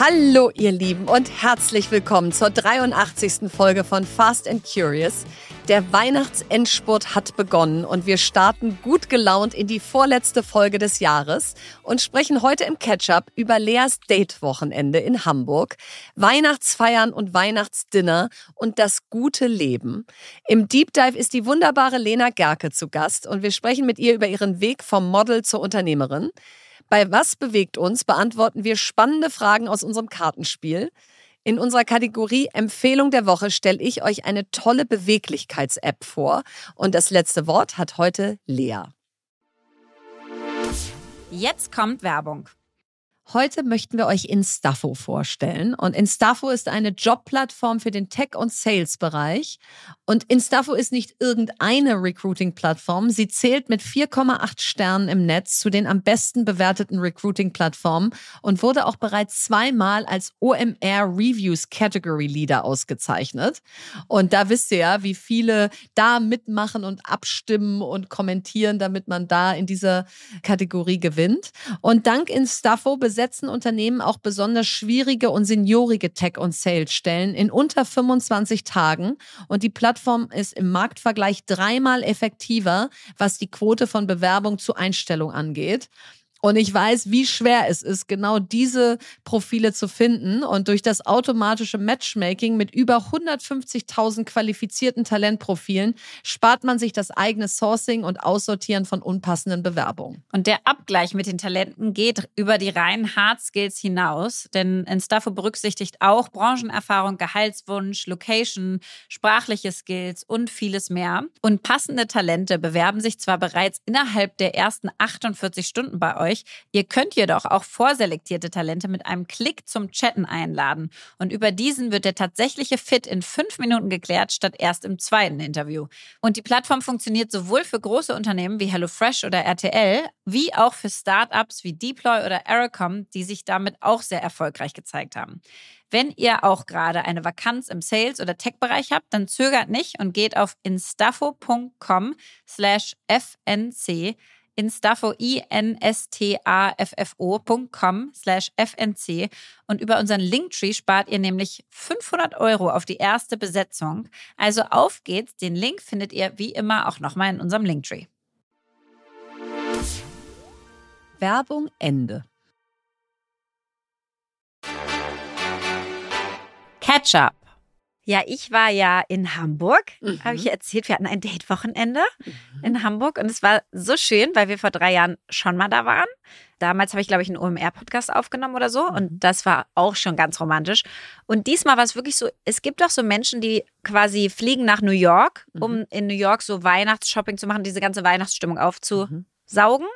Hallo ihr Lieben und herzlich willkommen zur 83. Folge von Fast and Curious. Der Weihnachtsendspurt hat begonnen und wir starten gut gelaunt in die vorletzte Folge des Jahres und sprechen heute im Catch-up über Leas Date-Wochenende in Hamburg, Weihnachtsfeiern und Weihnachtsdinner und das gute Leben. Im Deep Dive ist die wunderbare Lena Gerke zu Gast und wir sprechen mit ihr über ihren Weg vom Model zur Unternehmerin. Bei Was bewegt uns beantworten wir spannende Fragen aus unserem Kartenspiel. In unserer Kategorie Empfehlung der Woche stelle ich euch eine tolle Beweglichkeits-App vor. Und das letzte Wort hat heute Lea. Jetzt kommt Werbung. Heute möchten wir euch Instafo vorstellen. Und Instafo ist eine Jobplattform für den Tech- und Sales-Bereich. Und Instafo ist nicht irgendeine Recruiting-Plattform. Sie zählt mit 4,8 Sternen im Netz zu den am besten bewerteten Recruiting-Plattformen und wurde auch bereits zweimal als OMR Reviews Category Leader ausgezeichnet. Und da wisst ihr ja, wie viele da mitmachen und abstimmen und kommentieren, damit man da in dieser Kategorie gewinnt. Und dank Instafo besetzen Unternehmen auch besonders schwierige und seniorige Tech- und Sales-Stellen in unter 25 Tagen. Und die Plattform ist im Marktvergleich dreimal effektiver, was die Quote von Bewerbung zu Einstellung angeht. Und ich weiß, wie schwer es ist, genau diese Profile zu finden. Und durch das automatische Matchmaking mit über 150.000 qualifizierten Talentprofilen spart man sich das eigene Sourcing und Aussortieren von unpassenden Bewerbungen. Und der Abgleich mit den Talenten geht über die reinen Hard Skills hinaus, denn Instafo berücksichtigt auch Branchenerfahrung, Gehaltswunsch, Location, sprachliche Skills und vieles mehr. Und passende Talente bewerben sich zwar bereits innerhalb der ersten 48 Stunden bei euch, euch. Ihr könnt jedoch auch vorselektierte Talente mit einem Klick zum Chatten einladen. Und über diesen wird der tatsächliche Fit in fünf Minuten geklärt, statt erst im zweiten Interview. Und die Plattform funktioniert sowohl für große Unternehmen wie HelloFresh oder RTL, wie auch für Startups wie Deploy oder Aerocom, die sich damit auch sehr erfolgreich gezeigt haben. Wenn ihr auch gerade eine Vakanz im Sales- oder Tech-Bereich habt, dann zögert nicht und geht auf instafo.com slash fnc i-n-s-t-a-f-f-o.com slash fnc und über unseren Linktree spart ihr nämlich 500 Euro auf die erste Besetzung. Also auf geht's, den Link findet ihr wie immer auch nochmal in unserem Linktree. Werbung Ende. Ketchup. Ja, ich war ja in Hamburg, mhm. habe ich erzählt. Wir hatten ein Date-Wochenende mhm. in Hamburg und es war so schön, weil wir vor drei Jahren schon mal da waren. Damals habe ich, glaube ich, einen OMR-Podcast aufgenommen oder so und mhm. das war auch schon ganz romantisch. Und diesmal war es wirklich so, es gibt auch so Menschen, die quasi fliegen nach New York, um mhm. in New York so Weihnachtsshopping zu machen, diese ganze Weihnachtsstimmung aufzusaugen.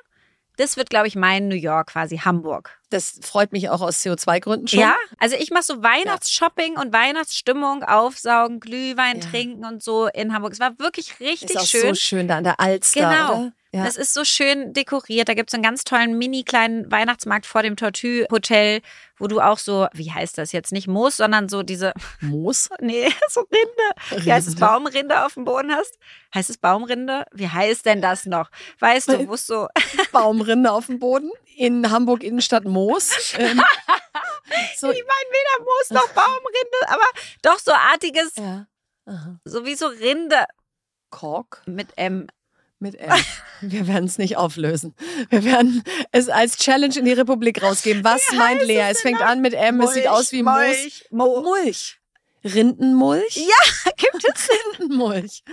Das wird, glaube ich, mein New York, quasi Hamburg. Das freut mich auch aus CO2-Gründen schon. Ja, also ich mache so Weihnachtsshopping ja. und Weihnachtsstimmung, aufsaugen, Glühwein ja. trinken und so in Hamburg. Es war wirklich richtig Ist auch schön. so schön da an der Alster. Genau. Oder? Ja. Das ist so schön dekoriert. Da gibt es einen ganz tollen mini kleinen Weihnachtsmarkt vor dem Tortue Hotel, wo du auch so, wie heißt das jetzt nicht Moos, sondern so diese Moos? Nee, so Rinde. Wie heißt es Baumrinde auf dem Boden hast? Heißt es Baumrinde? Wie heißt denn das noch? Weißt du, wo es so Baumrinde auf dem Boden in Hamburg Innenstadt Moos. Ähm, so. Ich meine weder Moos noch Baumrinde, aber doch so artiges, ja. so wie so Rinde. Kork? Mit M. Mit M. Wir werden es nicht auflösen. Wir werden es als Challenge in die Republik rausgeben. Was Wie meint Lea? Es, es fängt an mit M, Mulch, es sieht aus wie Mulch. Mo Mulch. Rindenmulch? Ja, gibt es Rindenmulch.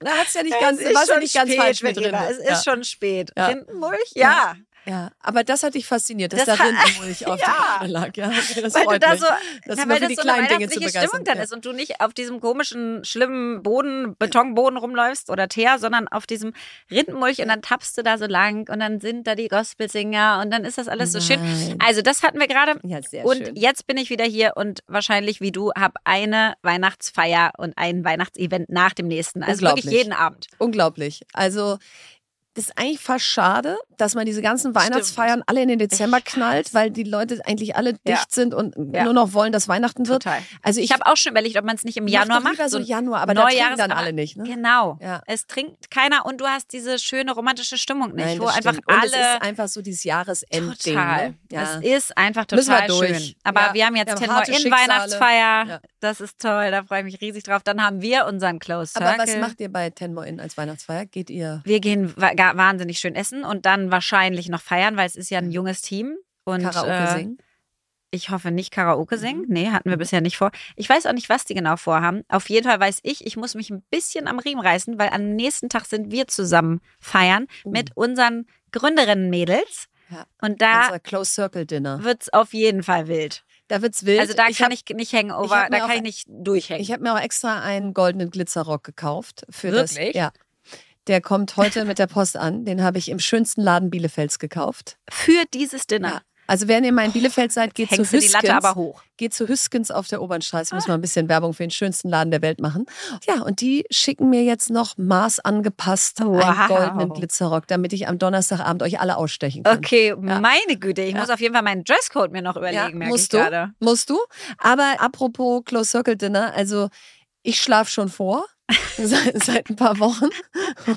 Da hat es ja nicht ganz, war ja nicht ganz spät, falsch mit drin. Es ist ja. schon spät. Ja. Rindenmulch? Ja. Ja, aber das hat dich fasziniert, dass das da Rindenmulch auf ja. der lag. Ja, das weil freut da. So, das na, weil das die so kleinen eine Dinge zu Stimmung dann ja. ist und du nicht auf diesem komischen, schlimmen Boden, Betonboden rumläufst oder Teer, sondern auf diesem Rindenmulch und dann tappst du da so lang und dann sind da die Gospelsinger und dann ist das alles so Nein. schön. Also das hatten wir gerade. Ja, sehr und schön. jetzt bin ich wieder hier und wahrscheinlich wie du habe eine Weihnachtsfeier und ein Weihnachtsevent nach dem nächsten. Also wirklich jeden Abend. Unglaublich. Also das ist eigentlich fast schade, dass man diese ganzen Weihnachtsfeiern alle in den Dezember knallt, weil die Leute eigentlich alle Ja. dicht sind und Ja. nur noch wollen, dass Weihnachten wird. Total. Also ich, Ich habe auch schon überlegt, ob man es nicht im Januar mach doch lieber macht. so Januar, aber da trinken dann alle nicht. Ne? Genau. Ja. Es trinkt keiner und du hast diese schöne romantische Stimmung nicht, Nein, wo einfach stimmt. Und es alle ist einfach so dieses Jahresendding. Total. Ne? Ja. Es ist einfach total durch. schön. Aber wir haben jetzt wir haben in. Weihnachtsfeier. Das ist toll, da freue ich mich riesig drauf. Dann haben wir unseren Close Circle. Aber was macht ihr bei Tenmore Inn als Weihnachtsfeier? Geht ihr wir gehen ga- wahnsinnig schön essen und dann wahrscheinlich noch feiern, weil es ist ja ein junges Team. Und Karaoke äh, singen? ich hoffe nicht Karaoke singen. Mhm. Nee, hatten wir bisher nicht vor. Ich weiß auch nicht, was die genau vorhaben. Auf jeden Fall weiß ich, ich muss mich ein bisschen am Riemen reißen, weil am nächsten Tag sind wir zusammen feiern Uh. mit unseren Gründerinnen-Mädels. Ja. Und da wird es auf jeden Fall wild. Da wird's wild. Also da ich kann hab, ich nicht hangover, ich hab mir da kann ich nicht durchhängen. Ich habe mir auch extra einen goldenen Glitzerrock gekauft. Für Wirklich? Das, ja. Der kommt heute mit der Post an. Den habe ich im schönsten Laden Bielefelds gekauft. für dieses Dinner. Ja. Also wenn ihr mal in Bielefeld seid, geht zu Hängst Hüskens. Latte aber hoch. Geht zu Hüskens auf der Obernstraße. Ich muss mal ein bisschen Werbung für den schönsten Laden der Welt machen. Ja, und die schicken mir jetzt noch maßangepasst einen Wow. goldenen Glitzerrock, damit ich am Donnerstagabend euch alle ausstechen kann. Okay, meine Güte, ich Ja. muss auf jeden Fall meinen Dresscode mir noch überlegen, Ja, merke musst ich du, gerade. musst du. Aber apropos Close Circle Dinner, also ich schlafe schon vor. Seit, seit ein paar Wochen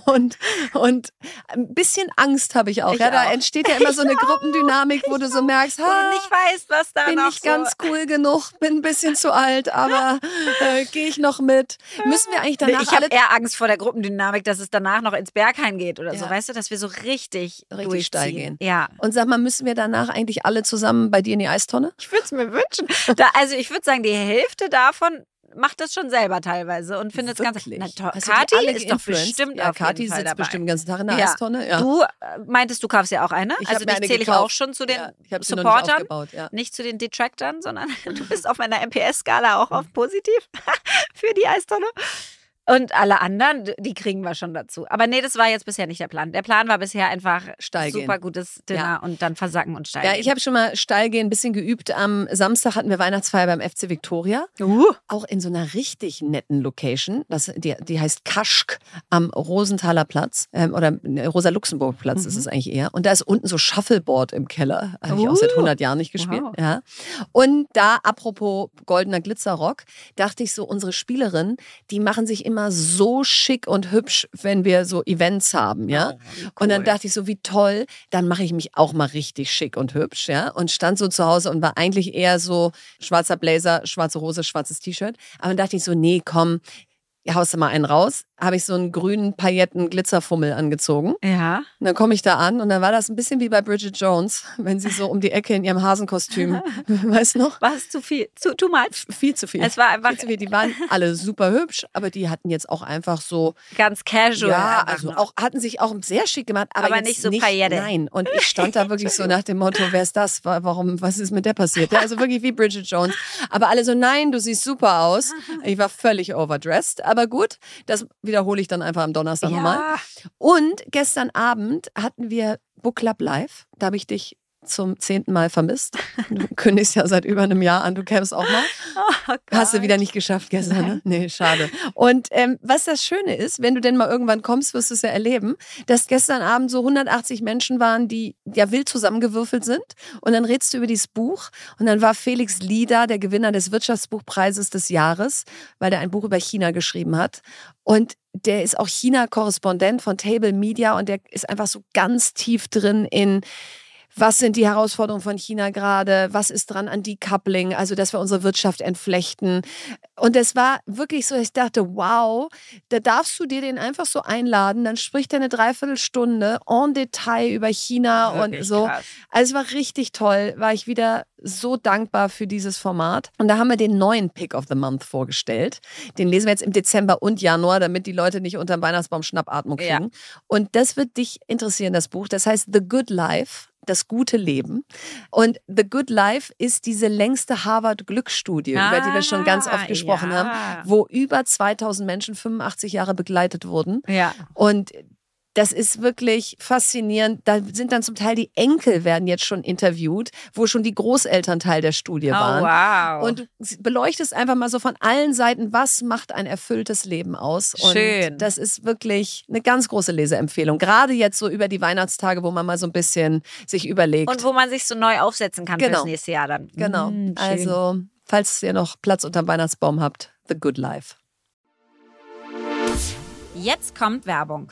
und, und ein bisschen Angst habe ich auch. Ich ja, da auch. entsteht ja immer so eine Gruppendynamik, wo du so merkst, ha, du nicht weißt, was da bin ich ganz so... cool genug, bin ein bisschen zu alt, aber äh, gehe ich noch mit. Müssen wir eigentlich danach ich habe eher Angst vor der Gruppendynamik, dass es danach noch ins Berghain geht oder so. Ja. Weißt du, dass wir so richtig, Richtig steil durchziehen. gehen. Ja. und sag mal, müssen wir danach eigentlich alle zusammen bei dir in die Eistonne? Ich würde es mir wünschen. Da, also ich würde sagen, die Hälfte davon macht das schon selber teilweise und findet es ganz... Na, die Kathi alle ist doch bestimmt ja, auf Kathi jeden Fall sitzt dabei. bestimmt den ganzen Tag in der Ja. Eistonne. Ja. Du äh, meintest, du kaufst ja auch eine. Ich also dich zähle ich auch schon zu den ja, ich nicht Supportern. aufgebaut. Ja. nicht zu den Detractern, sondern du bist auf meiner MPS-Skala auch auf positiv für die Eistonne. Und alle anderen, die kriegen wir schon dazu. Aber nee, das war jetzt bisher nicht der Plan. Der Plan war bisher einfach Steil gehen. super gutes Dinner Ja. und dann versacken und steil Ja, ich habe schon mal steil gehen, ein bisschen geübt. Am Samstag hatten wir Weihnachtsfeier beim FC Victoria. uh, Auch in so einer richtig netten Location. Das, die, die heißt Kaschk am Rosenthaler Platz. Ähm, oder Rosa-Luxemburg-Platz ist Mhm. es eigentlich eher. Und da ist unten so Shuffleboard im Keller. Habe ich auch seit Uh. 100 Jahren nicht gespielt. Wow. Ja. Und da, apropos goldener Glitzerrock, dachte ich so, unsere Spielerinnen, die machen sich immer so schick und hübsch, wenn wir so Events haben. Ja. Und dann dachte ich so, wie toll, dann mache ich mich auch mal richtig schick und hübsch, ja. Und stand so zu Hause und war eigentlich eher so schwarzer Blazer, schwarze Hose, schwarzes T-Shirt. Aber dann dachte ich so, nee, komm, haust du mal einen raus. Habe ich so einen grünen Pailletten-Glitzerfummel angezogen. ja. Und dann komme ich da an und dann war das ein bisschen wie bei Bridget Jones, wenn sie so um die Ecke in ihrem Hasenkostüm, weißt du noch? War es zu viel? Zu, too much? Viel zu viel. Es war einfach viel zu viel. Die waren alle super hübsch, aber die hatten jetzt auch einfach so ganz casual. ja, also noch. auch hatten sich auch sehr schick gemacht, aber, Aber nicht so nicht, Paillette. Nein, und ich stand da wirklich so nach dem Motto, wer ist das? Wa- Warum? Was ist mit der passiert? Ja, also wirklich wie Bridget Jones. Aber alle so, nein, du siehst super aus. Ich war völlig overdressed, aber gut, das wiederhole ich dann einfach am Donnerstag nochmal. ja. Und gestern Abend hatten wir Book Club Live. Da habe ich dich zum zehnten Mal vermisst. Du kündigst ja seit über einem Jahr an, du kämst auch mal. Oh Hast du wieder nicht geschafft gestern, ne? Nee, schade. Und ähm, was das Schöne ist, wenn du denn mal irgendwann kommst, wirst du es ja erleben, dass gestern Abend so 180 Menschen waren, die ja wild zusammengewürfelt sind. Und dann redst du über dieses Buch. Und dann war Felix Lieder, der Gewinner des Wirtschaftsbuchpreises des Jahres, weil der ein Buch über China geschrieben hat. Und der ist auch China-Korrespondent von Table Media und der ist einfach so ganz tief drin in was sind die Herausforderungen von China gerade? Was ist dran an Decoupling? Also, dass wir unsere Wirtschaft entflechten. Und es war wirklich so, ich dachte, wow, da darfst du dir den einfach so einladen. Dann spricht er eine Dreiviertelstunde en Detail über China Wirklich und so. krass. Also, es war richtig toll. War ich wieder so dankbar für dieses Format. Und da haben wir den neuen Pick of the Month vorgestellt. Den lesen wir jetzt im Dezember und Januar, damit die Leute nicht unter dem Weihnachtsbaum Schnappatmung Ja. kriegen. Und das wird dich interessieren, das Buch. Das heißt The Good Life. Das gute Leben. Und The Good Life ist diese längste Harvard-Glücksstudie, über die wir schon ganz oft Ah, gesprochen ja. haben, wo über 2000 Menschen 85 Jahre begleitet wurden. Ja. Und das ist wirklich faszinierend. Da sind dann zum Teil die Enkel werden jetzt schon interviewt, wo schon die Großeltern Teil der Studie Oh, waren. wow. Und du beleuchtest einfach mal so von allen Seiten, was macht ein erfülltes Leben aus. Und Schön. das ist wirklich eine ganz große Leseempfehlung. Gerade jetzt so über die Weihnachtstage, wo man mal so ein bisschen sich überlegt. Und wo man sich so neu aufsetzen kann Genau. fürs nächste Jahr dann. genau. Schön. also, falls ihr noch Platz unterm Weihnachtsbaum habt, The Good Life. Jetzt kommt Werbung.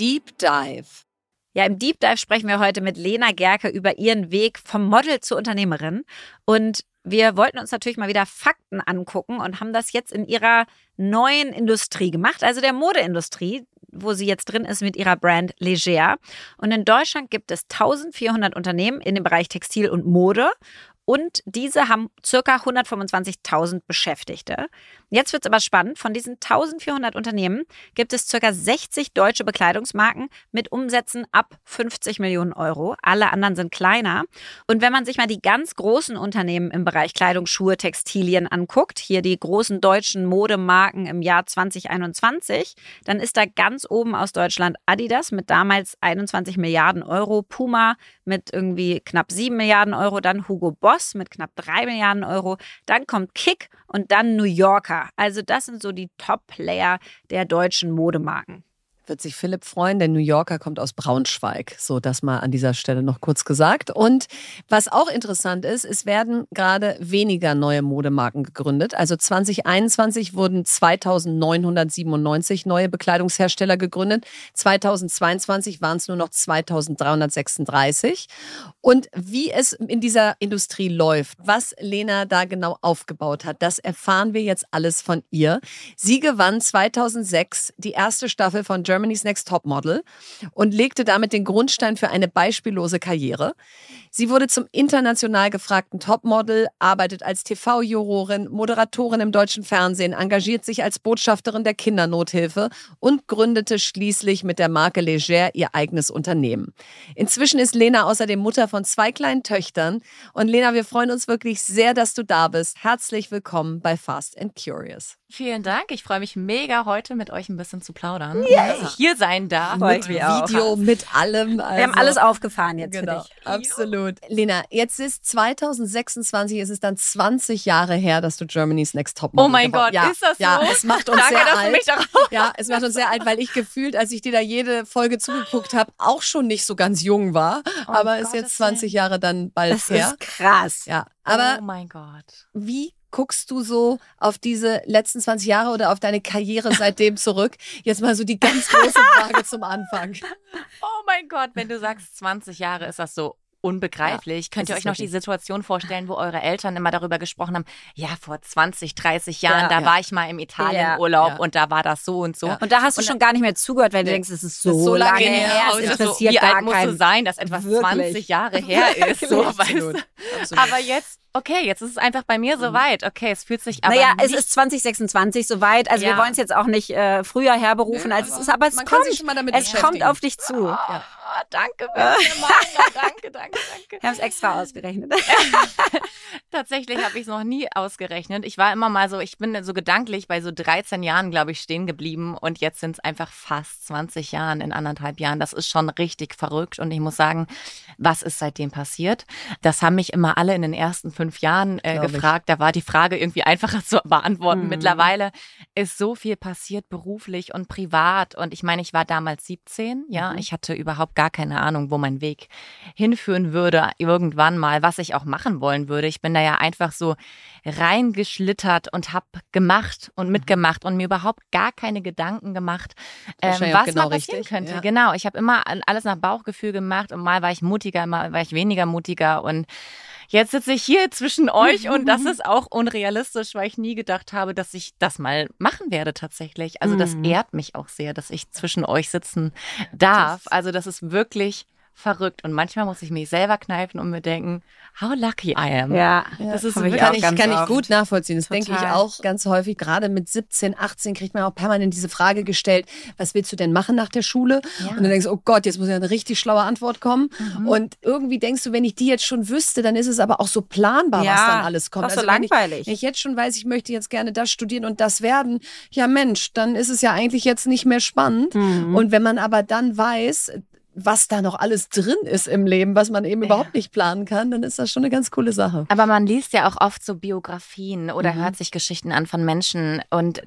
Deep Dive. Ja, im Deep Dive sprechen wir heute mit Lena Gerke über ihren Weg vom Model zur Unternehmerin. Und wir wollten uns natürlich mal wieder Fakten angucken und haben das jetzt in ihrer neuen Industrie gemacht, also der Modeindustrie, wo sie jetzt drin ist mit ihrer Brand Leger. Und in Deutschland gibt es 1400 Unternehmen in dem Bereich Textil und Mode. Und diese haben circa 125.000 Beschäftigte. Jetzt wird es aber spannend. Von diesen 1400 Unternehmen gibt es circa 60 deutsche Bekleidungsmarken mit Umsätzen ab 50 Millionen Euro. Alle anderen sind kleiner. Und wenn man sich mal die ganz großen Unternehmen im Bereich Kleidung, Schuhe, Textilien anguckt, hier die großen deutschen Modemarken im Jahr 2021, dann ist da ganz oben aus Deutschland Adidas mit damals 21 Milliarden Euro, Puma mit irgendwie knapp 7 Milliarden Euro, dann Hugo Boss mit knapp 3 Milliarden Euro, dann kommt Kick und dann New Yorker. Also das sind so die Top-Player der deutschen Modemarken. Wird sich Philipp freuen, der New Yorker kommt aus Braunschweig. So, das mal an dieser Stelle noch kurz gesagt. Und was auch interessant ist, es werden gerade weniger neue Modemarken gegründet. Also 2021 wurden 2997 neue Bekleidungshersteller gegründet. 2022 waren es nur noch 2336. Und wie es in dieser Industrie läuft, was Lena da genau aufgebaut hat, das erfahren wir jetzt alles von ihr. Sie gewann 2006 die erste Staffel von Germany's Next Topmodel und legte damit den Grundstein für eine beispiellose Karriere. Sie wurde zum international gefragten Topmodel, arbeitet als TV-Jurorin, Moderatorin im deutschen Fernsehen, engagiert sich als Botschafterin der Kindernothilfe und gründete schließlich mit der Marke Leger ihr eigenes Unternehmen. Inzwischen ist Lena außerdem Mutter von zwei kleinen Töchtern. Und Lena, wir freuen uns wirklich sehr, dass du da bist. Herzlich willkommen bei Fast and Curious. Vielen Dank. Ich freue mich mega, heute mit euch ein bisschen zu plaudern. Ja. Dass ich hier sein darf. Mit Video, mit allem. Also, Wir haben alles aufgefahren jetzt genau, für dich. Absolut. Lena, jetzt ist 2026, ist es dann 20 Jahre her, dass du Germany's Next Top Oh mein Gott, ja, ist das so? Ja, es macht uns Danke, sehr alt. Ja, es macht uns sehr alt, weil ich gefühlt, als ich dir da jede Folge zugeguckt habe, auch schon nicht so ganz jung war. Oh, aber ist Gottes jetzt 20 Jahre dann bald Das her. ist krass. Ja, aber oh mein Gott. wie guckst du so auf diese letzten 20 Jahre oder auf deine Karriere seitdem zurück? Jetzt mal so die ganz große Frage zum Anfang. Oh mein Gott, wenn du sagst 20 Jahre, ist das so unbegreiflich. Könnt ihr euch noch wirklich. die Situation vorstellen, wo eure Eltern immer darüber gesprochen haben, ja, vor 20, 30 Jahren, Ja. da Ja. war ich mal im Ja. Italienurlaub Ja. und da war das so und so. Ja. Und da hast du Und schon gar nicht mehr zugehört, weil du denkst, es ist so, ist so lange her. es so, interessiert wie gar alt musst du sein, dass etwas Wirklich. 20 Jahre her ist? So, weißt du? Aber jetzt, okay, jetzt ist es einfach bei mir so weit. Okay, es fühlt sich aber naja, es ist 2026 soweit. Also wir Ja. wollen es jetzt auch nicht äh, früher herberufen, als es ist, aber es man kommt. sich schon mal damit es kommt auf dich zu. Ah, danke, Mann. danke, danke, danke. Wir haben es extra ausgerechnet. Tatsächlich habe ich es noch nie ausgerechnet. Ich war immer mal so, ich bin so gedanklich bei so 13 Jahren, glaube ich, stehen geblieben und jetzt sind es einfach fast 20 Jahren in anderthalb Jahren. Das ist schon richtig verrückt und ich muss sagen, was ist seitdem passiert? Das haben mich immer alle in den ersten fünf Jahren äh, Glaub ich. gefragt. Da war die Frage irgendwie einfacher zu beantworten. Mhm. Mittlerweile ist so viel passiert beruflich und privat und ich meine, ich war damals 17, ja, Mhm. ich hatte überhaupt gar keine Ahnung, wo mein Weg hinführen würde, irgendwann mal, was ich auch machen wollen würde. Ich bin da ja einfach so reingeschlittert und habe gemacht und mitgemacht und mir überhaupt gar keine Gedanken gemacht, ähm, was genau mal passieren richtig, könnte. ja. Genau, ich habe immer alles nach Bauchgefühl gemacht und mal war ich mutiger, mal war ich weniger mutiger und Jetzt sitze ich hier zwischen euch und das ist auch unrealistisch, weil ich nie gedacht habe, dass ich das mal machen werde tatsächlich. Also das Mhm. ehrt mich auch sehr, dass ich zwischen euch sitzen darf. Also das ist wirklich verrückt und manchmal muss ich mich selber kneifen und mir denken, how lucky I am. Ja, Das ist ich wirklich kann ich, kann ich gut nachvollziehen. Das denke ich Total. auch ganz häufig. Gerade mit 17, 18 kriegt man auch permanent diese Frage gestellt, was willst du denn machen nach der Schule? Ja. Und dann denkst du, oh Gott, jetzt muss ja eine richtig schlaue Antwort kommen. Mhm. Und irgendwie denkst du, wenn ich die jetzt schon wüsste, dann ist es aber auch so planbar, was Ja, dann alles kommt. auch so wenn ich, langweilig. wenn ich jetzt schon weiß, ich möchte jetzt gerne das studieren und das werden, ja Mensch, dann ist es ja eigentlich jetzt nicht mehr spannend. Mhm. Und wenn man aber dann weiß, was da noch alles drin ist im Leben, was man eben überhaupt nicht planen kann, dann ist das schon eine ganz coole Sache. Aber man liest ja auch oft so Biografien oder Mhm. hört sich Geschichten an von Menschen und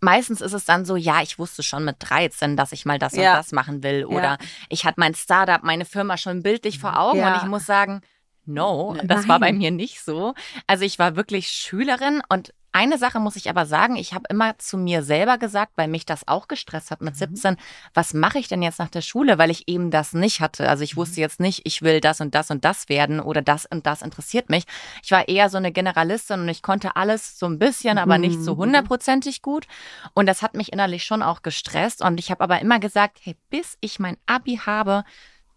Meistens ist es dann so, ja, ich wusste schon mit 13, dass ich mal das Ja. und das machen will. Oder Ja. ich hatte mein Startup, meine Firma schon bildlich vor Augen. Ja. Und ich muss sagen, no, Nein. das war bei mir nicht so. Also ich war wirklich Schülerin und eine Sache muss ich aber sagen, ich habe immer zu mir selber gesagt, weil mich das auch gestresst hat mit 17, was mache ich denn jetzt nach der Schule, weil ich eben das nicht hatte. Also ich wusste jetzt nicht, ich will das und das und das werden oder das und das interessiert mich. Ich war eher so eine Generalistin und ich konnte alles so ein bisschen, aber nicht so Mhm. hundertprozentig gut. Und das hat mich innerlich schon auch gestresst. Und ich habe aber immer gesagt, hey, bis ich mein Abi habe,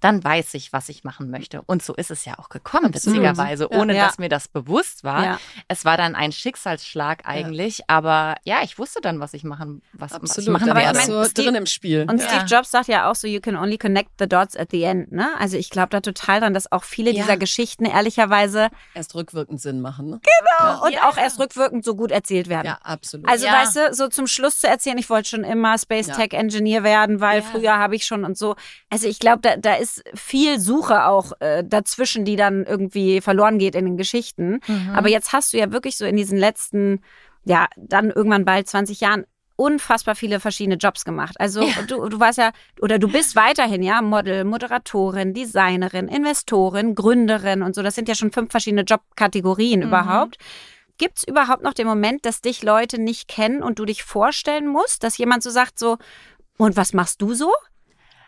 dann weiß ich, was ich machen möchte. Und so ist es ja auch gekommen, Absolut. witzigerweise, Ja. ohne Ja. dass mir das bewusst war. Ja. Es war dann ein Schicksalsschlag eigentlich, aber ja, ich wusste dann, was ich machen, was, was ich Absolut. machen Aber ich werde. mein, so Steve- drin im Spiel. Und Ja. Steve Jobs sagt ja auch so, you can only connect the dots at the end. Ne? Also ich glaube da total dran, dass auch viele Ja. dieser Geschichten ehrlicherweise Erst rückwirkend Sinn machen. Ne? und Ja. auch erst rückwirkend so gut erzählt werden. Ja, absolut. Also Ja. weißt du, so zum Schluss zu erzählen, ich wollte schon immer Space Ja. Tech Engineer werden, weil Ja. früher habe ich schon und so. Also ich glaube, da, da ist viel Suche auch äh, dazwischen, die dann irgendwie verloren geht in den Geschichten. Mhm. Aber jetzt hast du ja wirklich so in diesen letzten, ja, dann irgendwann bald 20 Jahren unfassbar viele verschiedene Jobs gemacht. Also Ja. du, du warst ja, oder du bist weiterhin, ja, Model, Moderatorin, Designerin, Investorin, Gründerin und so. Das sind ja schon fünf verschiedene Jobkategorien Mhm. überhaupt. Gibt es überhaupt noch den Moment, dass dich Leute nicht kennen und du dich vorstellen musst, dass jemand so sagt, so, und was machst du so?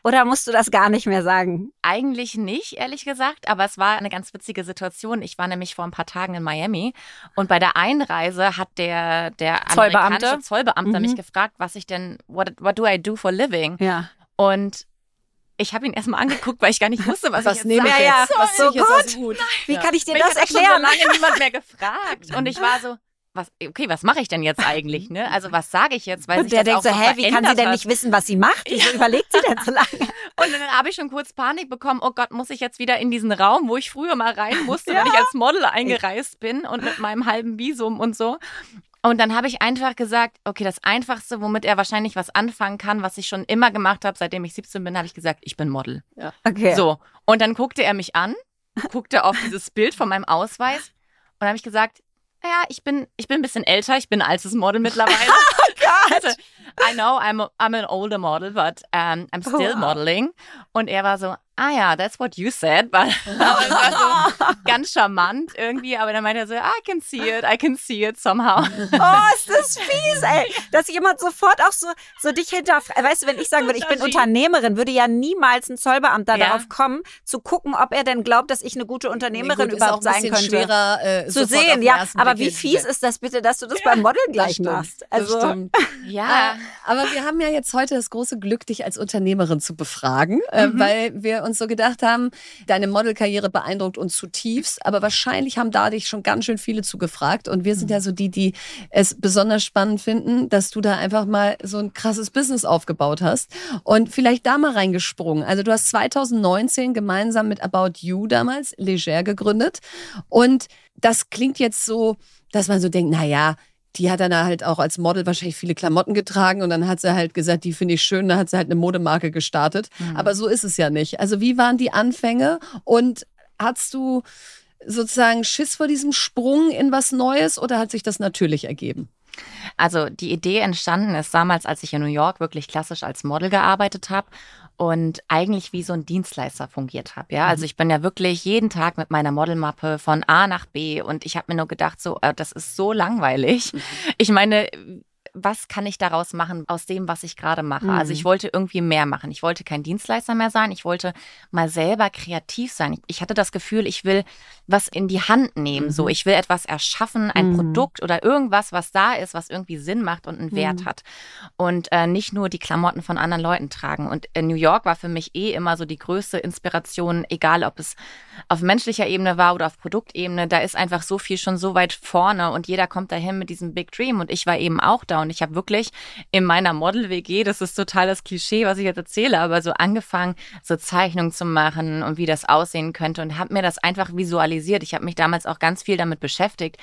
Oder musst du das gar nicht mehr sagen? Eigentlich nicht, ehrlich gesagt, aber es war eine ganz witzige Situation. Ich war nämlich vor ein paar Tagen in Miami und bei der Einreise hat der, der Zollbeamte? amerikanische Zollbeamte Mhm. mich gefragt, was ich denn, what, what do I do for living? Ja. Und ich habe ihn erstmal angeguckt, weil ich gar nicht wusste, was, was ich nehme jetzt ich Ja, jetzt? ja, was so nehme ich gut. Wie Ja. kann ich dir Mich das erklären? so lange niemand mehr gefragt und ich war so, was, okay, was mache ich denn jetzt eigentlich? Ne? Also was sage ich jetzt? Weil Und der denkt so, hä, wie kann sie denn nicht wissen, was sie macht? Wieso überlegt sie denn so lange? Und dann habe ich schon kurz Panik bekommen, oh Gott, muss ich jetzt wieder in diesen Raum, wo ich früher mal rein musste, wenn ich als Model eingereist bin und mit meinem halben Visum und so. Und dann habe ich einfach gesagt, okay, das Einfachste, womit er wahrscheinlich was anfangen kann, was ich schon immer gemacht habe, seitdem ich 17 bin, habe ich gesagt, ich bin Model. Okay. So. Und dann guckte er mich an, guckte auf dieses Bild von meinem Ausweis und dann habe ich gesagt, ja, ich bin, ich bin ein bisschen älter, ich bin ein altes Model mittlerweile. Also, I know I'm, a, I'm an older model, but um, I'm still Wow. modeling. Und er war so, ah ja, that's what you said. But, aber es war so ganz charmant irgendwie, aber dann meinte er so, I can see it, I can see it somehow. Oh, ist das fies, ey. Dass jemand sofort auch so, so dich hinterfragt. Weißt du, wenn ich sagen würde, ich bin. Unternehmerin, würde ja niemals ein Zollbeamter Ja. darauf kommen, zu gucken, ob er denn glaubt, dass ich eine gute Unternehmerin Nee, gut, ist auch überhaupt ein sein könnte. schwerer äh, zu sehen, ja. Aber wie fies ist das bitte, dass du das beim Modeln gleich stimmt. machst? Das Also, stimmt. Ja. Aber wir haben ja jetzt heute das große Glück, dich als Unternehmerin zu befragen, äh, Mhm. weil wir uns so gedacht haben, deine Modelkarriere beeindruckt uns zutiefst, aber wahrscheinlich haben da dich schon ganz schön viele zugefragt und wir sind Mhm. ja so die, die es besonders spannend finden, dass du da einfach mal so ein krasses Business aufgebaut hast und vielleicht da mal reingesprungen. Also du hast 2019 gemeinsam mit About You damals Leger gegründet und das klingt jetzt so, dass man so denkt, na ja, die hat dann halt auch als Model wahrscheinlich viele Klamotten getragen und dann hat sie halt gesagt, die finde ich schön, dann hat sie halt eine Modemarke gestartet. Aber so ist es ja nicht. Also wie waren die Anfänge und hast du sozusagen Schiss vor diesem Sprung in was Neues oder hat sich das natürlich ergeben? Also die Idee entstanden ist damals, als ich in New York wirklich klassisch als Model gearbeitet habe und eigentlich wie so ein Dienstleister fungiert habe. Ja, also ich bin ja wirklich jeden Tag mit meiner Modelmappe von A nach B und ich habe mir nur gedacht, so, äh, das ist so langweilig. Ich meine, was kann ich daraus machen aus dem, was ich gerade mache? Also ich wollte irgendwie mehr machen. Ich wollte kein Dienstleister mehr sein. Ich wollte mal selber kreativ sein. Ich hatte das Gefühl, ich will was in die Hand nehmen. So, ich will etwas erschaffen, ein Mhm. Produkt oder irgendwas, was da ist, was irgendwie Sinn macht und einen Wert Mhm. hat. Und äh, nicht nur die Klamotten von anderen Leuten tragen. Und in New York war für mich eh immer so die größte Inspiration, egal ob es auf menschlicher Ebene war oder auf Produktebene. Da ist einfach so viel schon so weit vorne und jeder kommt dahin mit diesem Big Dream. Und ich war eben auch da und ich habe wirklich in meiner Model-WG, das ist total das Klischee, was ich jetzt erzähle, aber so angefangen, so Zeichnungen zu machen und wie das aussehen könnte und habe mir das einfach visualisiert. Ich habe mich damals auch ganz viel damit beschäftigt,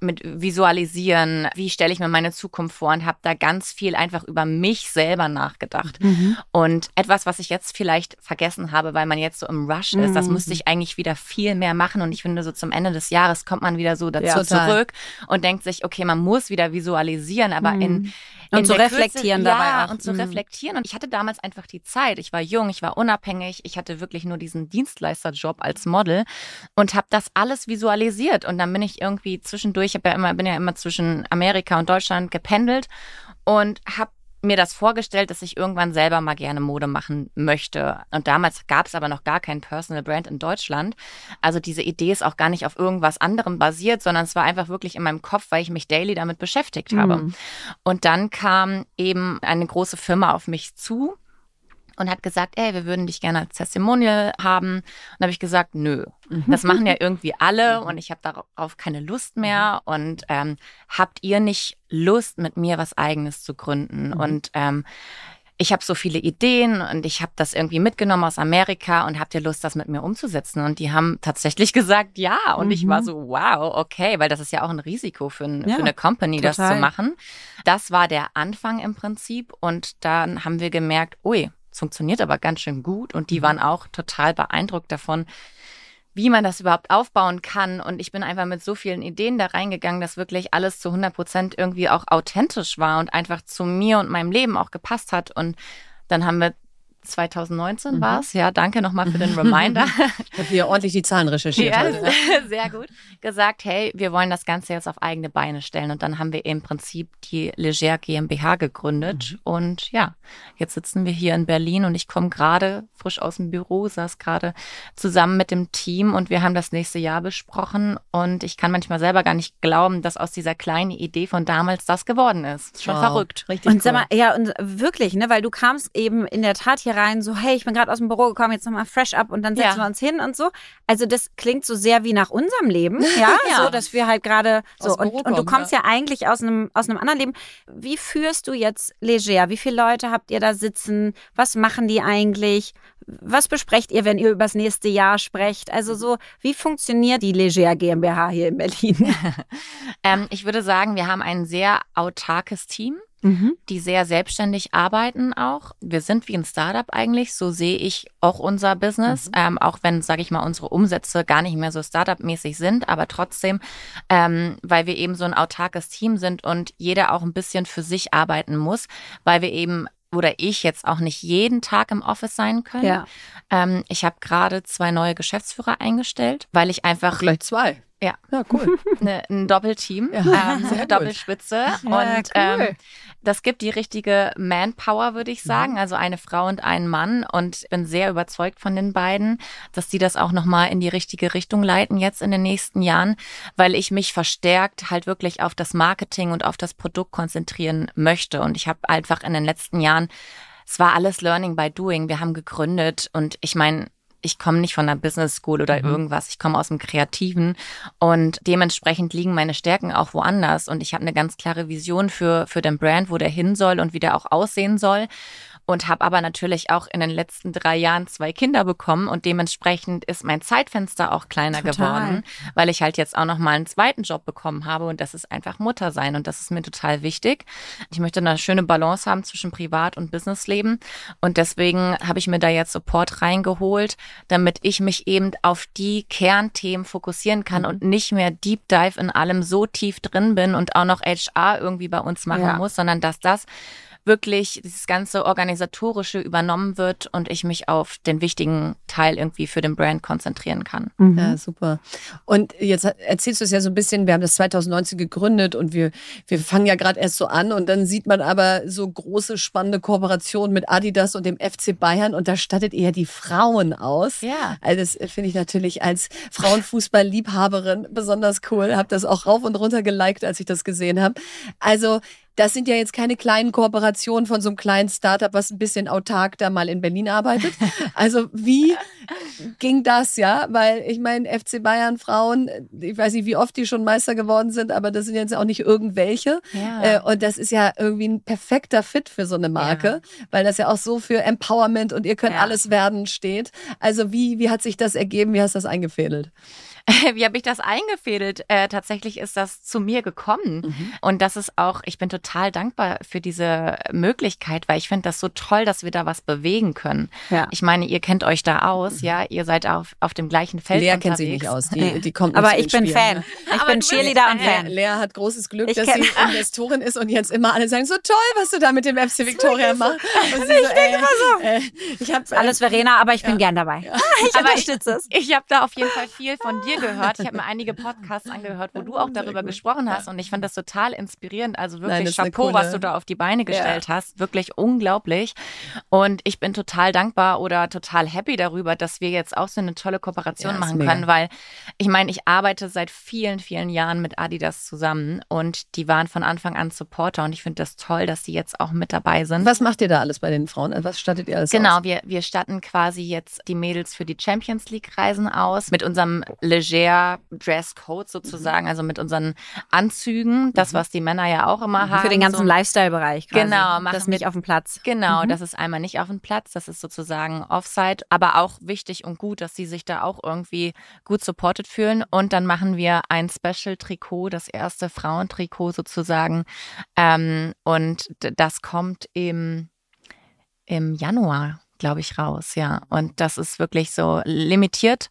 mit Visualisieren, wie stelle ich mir meine Zukunft vor und habe da ganz viel einfach über mich selber nachgedacht. Und etwas, was ich jetzt vielleicht vergessen habe, weil man jetzt so im Rush ist, das müsste ich eigentlich wieder viel mehr machen. Und ich finde, so zum Ende des Jahres kommt man wieder so dazu Ja, zurück und denkt sich, okay, man muss wieder visualisieren, aber in Und in zu der Kürze- reflektieren ja, dabei auch. und zu Mhm. reflektieren. Und ich hatte damals einfach die Zeit. Ich war jung, ich war unabhängig, ich hatte wirklich nur diesen Dienstleisterjob als Model und habe das alles visualisiert. Und dann bin ich irgendwie zwischendurch, ich ja immer, bin ja immer zwischen Amerika und Deutschland gependelt und habe mir das vorgestellt, dass ich irgendwann selber mal gerne Mode machen möchte. Und damals gab es aber noch gar kein Personal Brand in Deutschland. Also diese Idee ist auch gar nicht auf irgendwas anderem basiert, sondern es war einfach wirklich in meinem Kopf, weil ich mich daily damit beschäftigt habe. Mhm. Und dann kam eben eine große Firma auf mich zu und hat gesagt, ey, wir würden dich gerne als Testimonial haben. Und habe ich gesagt, nö, das machen ja irgendwie alle und ich habe darauf keine Lust mehr. Und ähm, habt ihr nicht Lust, mit mir was Eigenes zu gründen? Und ähm, ich habe so viele Ideen und ich habe das irgendwie mitgenommen aus Amerika und habt ihr Lust, das mit mir umzusetzen? Und die haben tatsächlich gesagt, ja. Und ich war so, wow, okay, weil das ist ja auch ein Risiko für, ein, Ja, für eine Company, das total. zu machen. Das war der Anfang im Prinzip. Und dann haben wir gemerkt, ui, es funktioniert aber ganz schön gut. Und die waren auch total beeindruckt davon, wie man das überhaupt aufbauen kann. Und ich bin einfach mit so vielen Ideen da reingegangen, dass wirklich alles zu 100 Prozent irgendwie auch authentisch war und einfach zu mir und meinem Leben auch gepasst hat. Und dann haben wir 2019 war es, ja, danke nochmal für den Reminder. Ich habe hier ordentlich die Zahlen recherchiert. Ja, heute. sehr gut. Gesagt, hey, wir wollen das Ganze jetzt auf eigene Beine stellen. Und dann haben wir im Prinzip die Leger GmbH gegründet. Und ja, jetzt sitzen wir hier in Berlin und ich komme gerade frisch aus dem Büro, saß gerade zusammen mit dem Team und wir haben das nächste Jahr besprochen. Und ich kann manchmal selber gar nicht glauben, dass aus dieser kleinen Idee von damals das geworden ist. Schon Wow, verrückt. Richtig Und sag cool. mal, ja, und wirklich, ne, weil du kamst eben in der Tat hier rein, so, hey, ich bin gerade aus dem Büro gekommen, jetzt nochmal fresh up und dann setzen Ja. wir uns hin und so. Also das klingt so sehr wie nach unserem Leben, ja, Ja. so, dass wir halt gerade so und, und du kommst ja, eigentlich aus einem aus einem anderen Leben. Wie führst du jetzt Leger? Wie viele Leute habt ihr da sitzen? Was machen die eigentlich? Was besprecht ihr, wenn ihr übers nächste Jahr sprecht? Also so, wie funktioniert die Leger GmbH hier in Berlin? Ähm, ich würde sagen, wir haben ein sehr autarkes Team. Mhm. die sehr selbstständig arbeiten auch. Wir sind wie ein Startup eigentlich, so sehe ich auch unser Business, ähm, auch wenn, sage ich mal, unsere Umsätze gar nicht mehr so Startup-mäßig sind, aber trotzdem, ähm, weil wir eben so ein autarkes Team sind und jeder auch ein bisschen für sich arbeiten muss, weil wir eben oder ich jetzt auch nicht jeden Tag im Office sein können. Ja. Ähm, ich habe gerade zwei neue Geschäftsführer eingestellt, weil ich einfach Gleich zwei. Ja. Ja, cool. ne, ein Doppelteam, Ja, ähm. Doppelspitze. und cool. ähm, das gibt die richtige Manpower, würde ich sagen. Mhm. Also eine Frau und ein Mann. Und ich bin sehr überzeugt von den beiden, dass die das auch nochmal in die richtige Richtung leiten jetzt in den nächsten Jahren, weil ich mich verstärkt halt wirklich auf das Marketing und auf das Produkt konzentrieren möchte. Und ich habe einfach in den letzten Jahren, es war alles Learning by Doing. Wir haben gegründet und ich meine, ich komme nicht von einer Business School oder Mhm. irgendwas. Ich komme aus dem Kreativen und dementsprechend liegen meine Stärken auch woanders. Und ich habe eine ganz klare Vision für, für den Brand, wo der hin soll und wie der auch aussehen soll. Und habe aber natürlich auch in den letzten drei Jahren zwei Kinder bekommen und dementsprechend ist mein Zeitfenster auch kleiner Total. geworden, weil ich halt jetzt auch noch mal einen zweiten Job bekommen habe und das ist einfach Mutter sein und das ist mir total wichtig. Ich möchte eine schöne Balance haben zwischen Privat- und Businessleben und deswegen habe ich mir da jetzt Support reingeholt, damit ich mich eben auf die Kernthemen fokussieren kann und nicht mehr Deep Dive in allem so tief drin bin und auch noch HR irgendwie bei uns machen Ja. muss, sondern dass das wirklich dieses ganze organisatorische übernommen wird und ich mich auf den wichtigen Teil irgendwie für den Brand konzentrieren kann. Mhm. Ja, super. Und jetzt erzählst du es ja so ein bisschen, wir haben das 2019 gegründet und wir, wir fangen ja gerade erst so an und dann sieht man aber so große, spannende Kooperationen mit Adidas und dem FC Bayern und da stattet ihr ja die Frauen aus. Ja. Also das finde ich natürlich als Frauenfußball-Liebhaberin besonders cool. Habe das auch rauf und runter geliked, als ich das gesehen habe. Also das sind ja jetzt keine kleinen Kooperationen von so einem kleinen Startup, was ein bisschen autark da mal in Berlin arbeitet. Also wie ging das, ja? Weil ich meine, FC Bayern Frauen, ich weiß nicht, wie oft die schon Meister geworden sind, aber das sind jetzt auch nicht irgendwelche. Ja. Äh, und das ist ja irgendwie ein perfekter Fit für so eine Marke, weil das ja auch so für Empowerment und ihr könnt Ja. alles werden steht. Also wie, wie hat sich das ergeben? Wie hast du das eingefädelt? Wie habe ich das eingefädelt? Äh, tatsächlich ist das zu mir gekommen. Mhm. Und das ist auch, ich bin total dankbar für diese Möglichkeit, weil ich finde das so toll, dass wir da was bewegen können. Ja. Ich meine, ihr kennt euch da aus, ja, ihr seid auf, auf dem gleichen Feld. Lea unterwegs. kennt sich nicht aus, die, die kommt nicht Aber ich bin Spielen, Fan. ne? Ich Aber bin Cheerleader und Fan. Lea hat großes Glück, Ich dass sie Investorin ist und jetzt immer alle sagen, so toll, was du da mit dem FC Victoria machst. Sie so, ey, äh, ich habe Alles Verena, aber ich bin gern dabei. Ich Aber unterstütze es. Ich habe da auf jeden Fall viel von dir gehört. Ich habe mir einige Podcasts angehört, wo du auch darüber gesprochen hast und ich fand das total inspirierend. Also wirklich Nein, Chapeau, was du da auf die Beine gestellt hast. Wirklich unglaublich. Und ich bin total dankbar oder total happy darüber, dass wir jetzt auch so eine tolle Kooperation Ja, machen können, weil ich meine, ich arbeite seit vielen, vielen Jahren mit Adidas zusammen und die waren von Anfang an Supporter und ich finde das toll, dass sie jetzt auch mit dabei sind. Was macht ihr da alles bei den Frauen? Also Was stattet ihr alles Genau, aus? wir, wir statten quasi jetzt die Mädels für die Champions League Reisen aus mit unserem leger Dresscode sozusagen, also mit unseren Anzügen, das was die Männer ja auch immer haben. Für den ganzen so. Lifestyle-Bereich quasi. Genau, machen Das nicht auf dem Platz. Genau, Mhm. das ist einmal nicht auf dem Platz, das ist sozusagen Offside, aber auch wichtig und gut, dass sie sich da auch irgendwie gut supported fühlen. Und dann machen wir ein Special-Trikot, das erste Frauentrikot sozusagen. Ähm, und das kommt im, im Januar glaube ich, raus, ja. Und das ist wirklich so limitiert.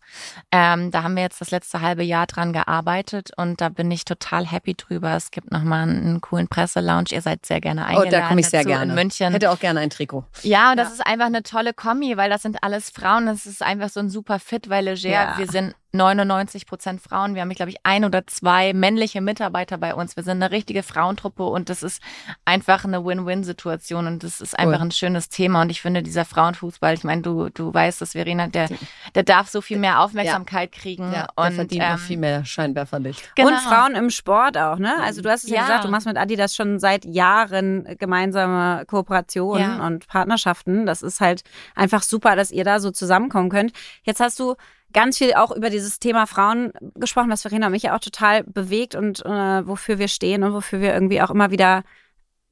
Ähm, da haben wir jetzt das letzte halbe Jahr dran gearbeitet und da bin ich total happy drüber. Es gibt nochmal einen coolen Presselounge. Ihr seid sehr gerne Oh, eingeladen. da komme ich sehr gerne. In München. Hätte auch gerne ein Trikot. Ja, und das ist einfach eine tolle Kombi, weil das sind alles Frauen. Das ist einfach so ein super Fit, weil Leger, Ja. wir sind 99 Prozent Frauen. Wir haben, glaube ich, ein oder zwei männliche Mitarbeiter bei uns. Wir sind eine richtige Frauentruppe und das ist einfach eine Win-Win-Situation und das ist einfach cool. ein schönes Thema. Und ich finde, dieser Frauenfußball, ich meine, du, du weißt das, Verena, der, der darf so viel mehr Aufmerksamkeit ja. kriegen. Ja, und verdient ähm, auch viel mehr Scheinwerferlicht. Genau. Und Frauen im Sport auch, ne? Also du hast es ja, ja gesagt, du machst mit Adi das schon seit Jahren gemeinsame Kooperationen ja. und Partnerschaften. Das ist halt einfach super, dass ihr da so zusammenkommen könnt. Jetzt hast du ganz viel auch über dieses Thema Frauen gesprochen, was Verena und mich ja auch total bewegt und äh, wofür wir stehen und wofür wir irgendwie auch immer wieder,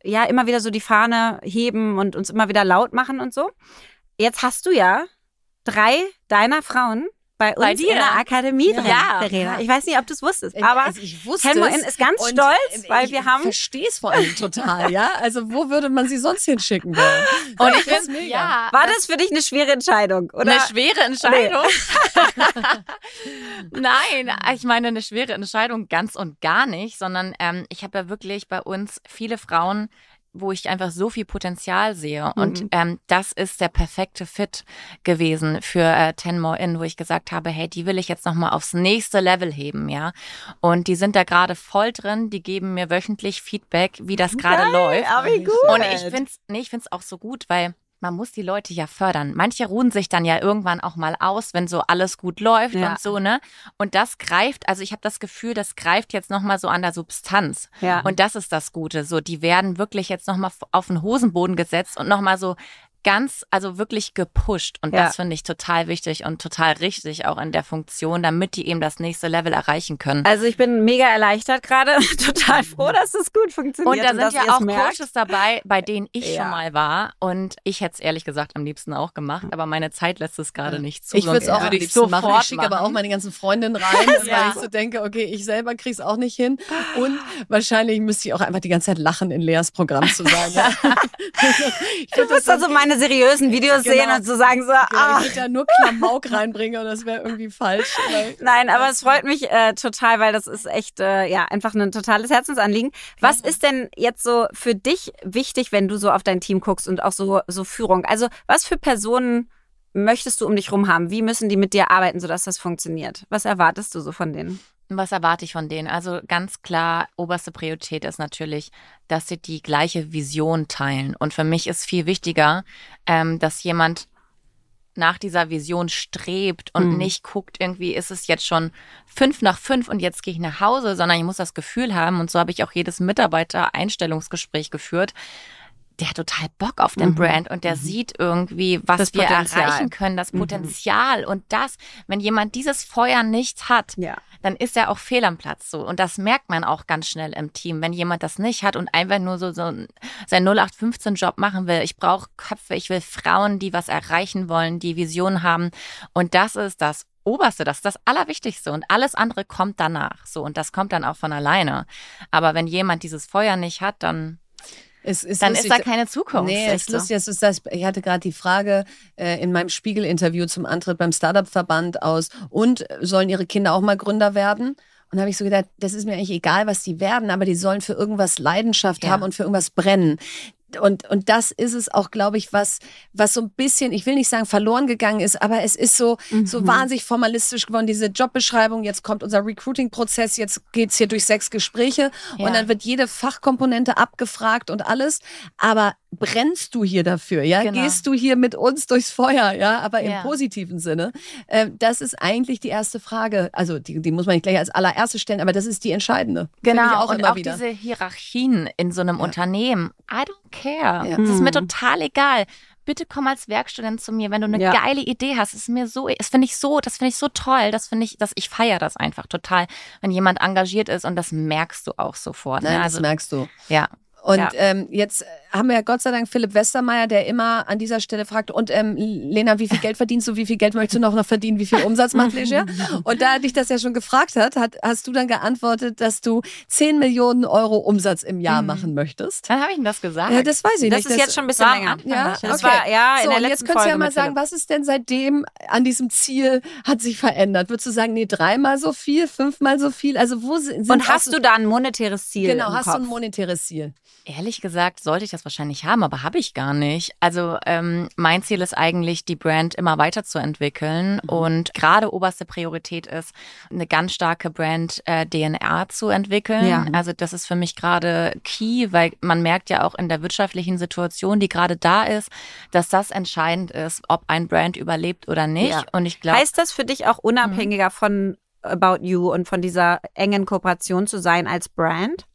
ja, immer wieder so die Fahne heben und uns immer wieder laut machen und so. Jetzt hast du ja drei deiner Frauen bei uns bei in der Akademie ja. drin, ja. Verena. Ich weiß nicht, ob du es wusstest, aber also ich wusste Helmut ist ganz und stolz, weil wir haben. Ich verstehe es vor allem total, ja. Also wo würde man sie sonst hinschicken wollen? Und ich finde. Ja, War das für dich eine schwere Entscheidung, oder? Eine schwere Entscheidung? Nee. Nein, ich meine eine schwere Entscheidung ganz und gar nicht, sondern ähm, ich habe ja wirklich bei uns viele Frauen wo ich einfach so viel Potenzial sehe. Mhm. Und ähm, das ist der perfekte Fit gewesen für äh, Ten More In, wo ich gesagt habe, hey, die will ich jetzt nochmal aufs nächste Level heben, ja. Und die sind da gerade voll drin, die geben mir wöchentlich Feedback, wie das gerade läuft. Aber wie gut. Und ich finde es nee, ich find's auch so gut, weil man muss die Leute ja fördern. Manche ruhen sich dann ja irgendwann auch mal aus, wenn so alles gut läuft ja. und so, ne? Und das greift, also ich habe das Gefühl, das greift jetzt nochmal so an der Substanz. Ja. Und das ist das Gute. So, die werden wirklich jetzt nochmal auf den Hosenboden gesetzt und nochmal so ganz, also wirklich gepusht. Und ja. das finde ich total wichtig und total richtig auch in der Funktion, damit die eben das nächste Level erreichen können. Also ich bin mega erleichtert gerade, total froh, dass das gut funktioniert. Und da sind ja auch merkt. Coaches dabei, bei denen ich ja. schon mal war. Und ich hätte es ehrlich gesagt am liebsten auch gemacht, aber meine Zeit lässt es gerade nicht zu. Ich würde es auch am liebsten machen. Ich schicke aber auch meine ganzen Freundinnen rein, weil ich so denke, okay, ich selber kriege es auch nicht hin. Und wahrscheinlich müsste ich auch einfach die ganze Zeit lachen, in Leas Programm zu sein. ich du bist also meine keine seriösen Videos genau. sehen und zu so sagen so, ah. Ich würde da nur Klamauk reinbringen und das wäre irgendwie falsch. Nein, aber es freut mich äh, total, weil das ist echt, äh, ja, einfach ein totales Herzensanliegen. Was ja. ist denn jetzt so für dich wichtig, wenn du so auf dein Team guckst und auch so, so Führung? Also was für Personen möchtest du um dich rum haben? Wie müssen die mit dir arbeiten, sodass das funktioniert? Was erwartest du so von denen? Was erwarte ich von denen? Also ganz klar, oberste Priorität ist natürlich, dass sie die gleiche Vision teilen. Und für mich ist viel wichtiger, ähm, dass jemand nach dieser Vision strebt und mhm. nicht guckt, irgendwie ist es jetzt schon fünf nach fünf und jetzt gehe ich nach Hause, sondern ich muss das Gefühl haben, und so habe ich auch jedes Mitarbeiter-Einstellungsgespräch geführt, der hat total Bock auf den mhm. Brand und der mhm. sieht irgendwie, was das wir Potenzial. erreichen können, das mhm. Potenzial mhm. und das, wenn jemand dieses Feuer nicht hat, ja. dann ist er auch fehl am Platz so und das merkt man auch ganz schnell im Team, wenn jemand das nicht hat und einfach nur so, so seinen 0815 Job machen will. Ich brauche Köpfe, ich will Frauen, die was erreichen wollen, die Visionen haben und das ist das Oberste, das ist das Allerwichtigste und alles andere kommt danach. So und das kommt dann auch von alleine. Aber wenn jemand dieses Feuer nicht hat, dann es ist dann lustig, ist da keine Zukunft. Nee, es ist lustig. Es ist das, ich hatte gerade die Frage äh, in meinem Spiegel-Interview zum Antritt beim Startup-Verband aus, und sollen ihre Kinder auch mal Gründer werden? Und habe ich so gedacht, das ist mir eigentlich egal, was die werden, aber die sollen für irgendwas Leidenschaft ja. haben und für irgendwas brennen und, und das ist es auch, glaube ich, was, was so ein bisschen, ich will nicht sagen verloren gegangen ist, aber es ist so, mhm. so wahnsinnig formalistisch geworden, diese Jobbeschreibung, jetzt kommt unser Recruiting-Prozess, jetzt geht's hier durch sechs Gespräche ja. und dann wird jede Fachkomponente abgefragt und alles. Aber brennst du hier dafür, ja? Genau. Gehst du hier mit uns durchs Feuer, ja? Aber im ja. positiven Sinne. Äh, das ist eigentlich die erste Frage. Also die, die muss man nicht gleich als allererste stellen, aber das ist die entscheidende. Genau. Auch und auch wieder. diese Hierarchien in so einem ja. Unternehmen. I don't care. Ja. Das ist mir mhm. total egal. Bitte komm als Werkstudent zu mir, wenn du eine ja. geile Idee hast. Das ist mir so, das finde ich so, das finde ich so toll. Das finde ich, dass ich feiere das einfach total, wenn jemand engagiert ist und das merkst du auch sofort. Ne? Nein, also, das merkst du. Ja. Und ja. ähm, jetzt haben wir ja Gott sei Dank Philipp Westermeier, der immer an dieser Stelle fragt, und ähm, Lena, wie viel Geld verdienst du, wie viel Geld möchtest du noch, noch verdienen, wie viel Umsatz macht Leger? Und da dich das ja schon gefragt hat, hat, hast du dann geantwortet, dass du 10 Millionen Euro Umsatz im Jahr mhm. machen möchtest. Wann habe ich denn das gesagt? Ja, das weiß ich das nicht. Das ist jetzt schon ein bisschen länger. Ja, das okay. war ja in so, der letzten jetzt könntest du ja mal sagen, was ist denn seitdem an diesem Ziel hat sich verändert? Würdest du sagen, nee, dreimal so viel, fünfmal so viel? Also wo sind Und hast du da ein monetäres Ziel? Genau, hast Kopf? du ein monetäres Ziel? Ehrlich gesagt, sollte ich das wahrscheinlich haben, aber habe ich gar nicht. Also ähm, mein Ziel ist eigentlich, die Brand immer weiterzuentwickeln mhm. und gerade oberste Priorität ist, eine ganz starke Brand-DNA äh, zu entwickeln. Ja. Also das ist für mich gerade key, weil man merkt ja auch in der wirtschaftlichen Situation, die gerade da ist, dass das entscheidend ist, ob ein Brand überlebt oder nicht. Ja. Und ich glaube, heißt das für dich auch unabhängiger mhm. von About You und von dieser engen Kooperation zu sein als Brand?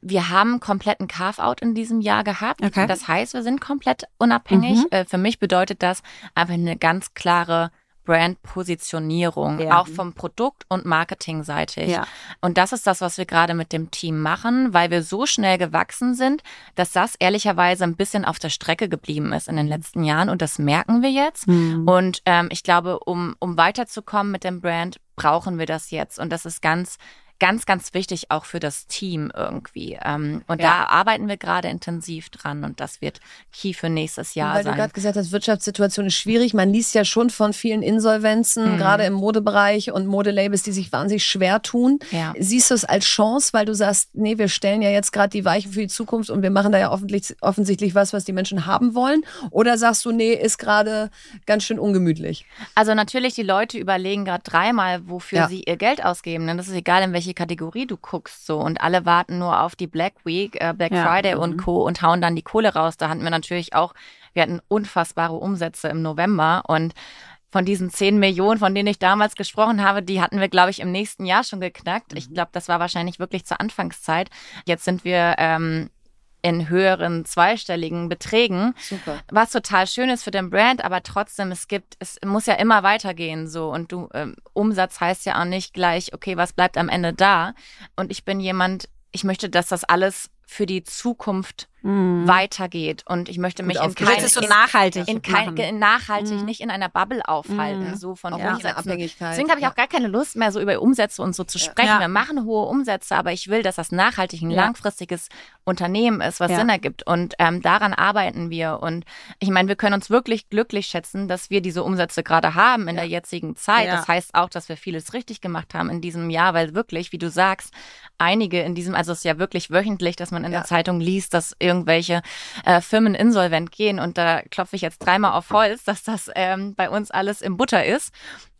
Wir haben kompletten Carve-out in diesem Jahr gehabt. Okay. Das heißt, wir sind komplett unabhängig. Mhm. Äh, für mich bedeutet das einfach eine ganz klare Brand-Positionierung, ja. auch vom Produkt- und Marketing-seitig. Ja. Und das ist das, was wir gerade mit dem Team machen, weil wir so schnell gewachsen sind, dass das ehrlicherweise ein bisschen auf der Strecke geblieben ist in den letzten Jahren. Und das merken wir jetzt. Mhm. Und ähm, ich glaube, um, um weiterzukommen mit dem Brand, brauchen wir das jetzt. Und das ist ganz ganz, ganz wichtig auch für das Team irgendwie. Ähm, und ja. da arbeiten wir gerade intensiv dran und das wird key für nächstes Jahr Weil sein. Weil du gerade gesagt hast, Wirtschaftssituation ist schwierig. Man liest ja schon von vielen Insolvenzen, mhm. gerade im Modebereich und Modelabels, die sich wahnsinnig schwer tun. Ja. Siehst du es als Chance, weil du sagst, nee, wir stellen ja jetzt gerade die Weichen für die Zukunft und wir machen da ja offensichtlich, offensichtlich was, was die Menschen haben wollen? Oder sagst du, nee, ist gerade ganz schön ungemütlich? Also natürlich, die Leute überlegen gerade dreimal, wofür ja. sie ihr Geld ausgeben. Das ist egal, in welche Kategorie du guckst so und alle warten nur auf die Black Week, äh, Black ja. Friday mhm. und Co. und hauen dann die Kohle raus. Da hatten wir natürlich auch, wir hatten unfassbare Umsätze im November und von diesen 10 Millionen, von denen ich damals gesprochen habe, die hatten wir, glaube ich, im nächsten Jahr schon geknackt. Ich mhm. glaube, das war wahrscheinlich wirklich zur Anfangszeit. Jetzt sind wir ähm, in höheren zweistelligen Beträgen, Super. was total schön ist für den Brand, aber trotzdem, es gibt, es muss ja immer weitergehen so und du, ähm, Umsatz heißt ja auch nicht gleich, okay, was bleibt am Ende da? Und ich bin jemand, ich möchte, dass das alles für die Zukunft mhm. weitergeht. Und ich möchte mich in kein, so nachhaltig in, kein, in nachhaltig mhm. nicht in einer Bubble aufhalten, mhm. so von ja. Umsätzen. Deswegen habe ich auch gar keine Lust mehr, so über Umsätze und so zu sprechen. Ja. Wir machen hohe Umsätze, aber ich will, dass das nachhaltig ein ja. langfristiges Unternehmen ist, was Sinn ergibt. Und ähm, daran arbeiten wir. Und ich meine, wir können uns wirklich glücklich schätzen, dass wir diese Umsätze gerade haben in der jetzigen Zeit. Das heißt auch, dass wir vieles richtig gemacht haben in diesem Jahr, weil wirklich, wie du sagst, einige in diesem, also es ist ja wirklich wöchentlich, dass man in der Zeitung liest, dass irgendwie irgendwelche äh, Firmen insolvent gehen. Und da klopfe ich jetzt dreimal auf Holz, dass das ähm, bei uns alles im Butter ist.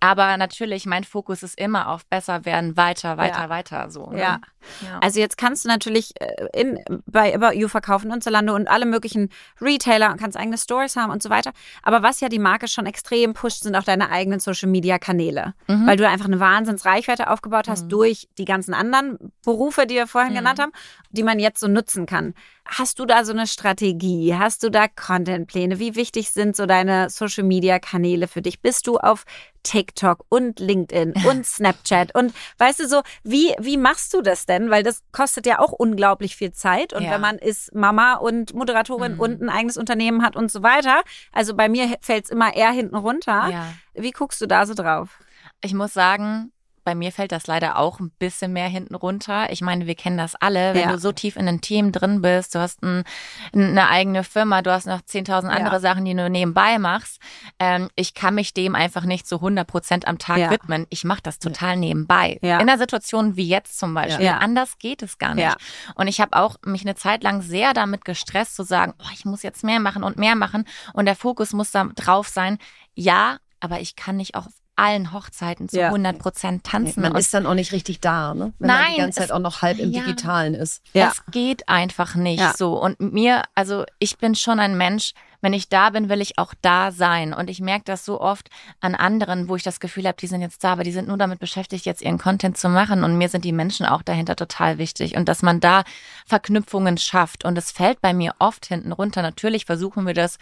Aber natürlich, mein Fokus ist immer auf besser werden, weiter, weiter, ja. weiter. So, ne? ja. ja. Also jetzt kannst du natürlich äh, in, bei About You verkaufen und Zalando und alle möglichen Retailer und kannst eigene Stores haben und so weiter. Aber was ja die Marke schon extrem pusht, sind auch deine eigenen Social Media Kanäle. Mhm. Weil du einfach eine Wahnsinnsreichweite aufgebaut hast mhm. durch die ganzen anderen Berufe, die wir vorhin mhm. genannt haben, die man jetzt so nutzen kann. Hast du da so eine Strategie? Hast du da Contentpläne? Wie wichtig sind so deine Social Media Kanäle für dich? Bist du auf TikTok und LinkedIn und Snapchat und weißt du so, wie, wie machst du das denn? Weil das kostet ja auch unglaublich viel Zeit und ja. wenn man ist Mama und Moderatorin mhm. und ein eigenes Unternehmen hat und so weiter, also bei mir fällt es immer eher hinten runter. Ja. Wie guckst du da so drauf? Ich muss sagen, bei mir fällt das leider auch ein bisschen mehr hinten runter. Ich meine, wir kennen das alle. Wenn ja. du so tief in einem Team drin bist, du hast ein, eine eigene Firma, du hast noch 10.000 andere ja. Sachen, die du nebenbei machst. Ähm, ich kann mich dem einfach nicht zu 100 Prozent am Tag ja. widmen. Ich mache das total nebenbei. In einer Situation wie jetzt zum Beispiel. Anders geht es gar nicht. Und ich habe auch mich eine Zeit lang sehr damit gestresst zu sagen, oh, ich muss jetzt mehr machen und mehr machen. Und der Fokus muss da drauf sein. Ja, aber ich kann nicht auf allen Hochzeiten zu ja. 100 Prozent tanzen. Man ist dann auch nicht richtig da, ne? wenn Nein, man die ganze Zeit auch noch halb im ja, Digitalen ist. Ja. Das geht einfach nicht ja. so. Und mir, also ich bin schon ein Mensch, wenn ich da bin, will ich auch da sein. Und ich merke das so oft an anderen, wo ich das Gefühl habe, die sind jetzt da, aber die sind nur damit beschäftigt, jetzt ihren Content zu machen. Und mir sind die Menschen auch dahinter total wichtig. Und dass man da Verknüpfungen schafft. Und es fällt bei mir oft hinten runter. Natürlich versuchen wir das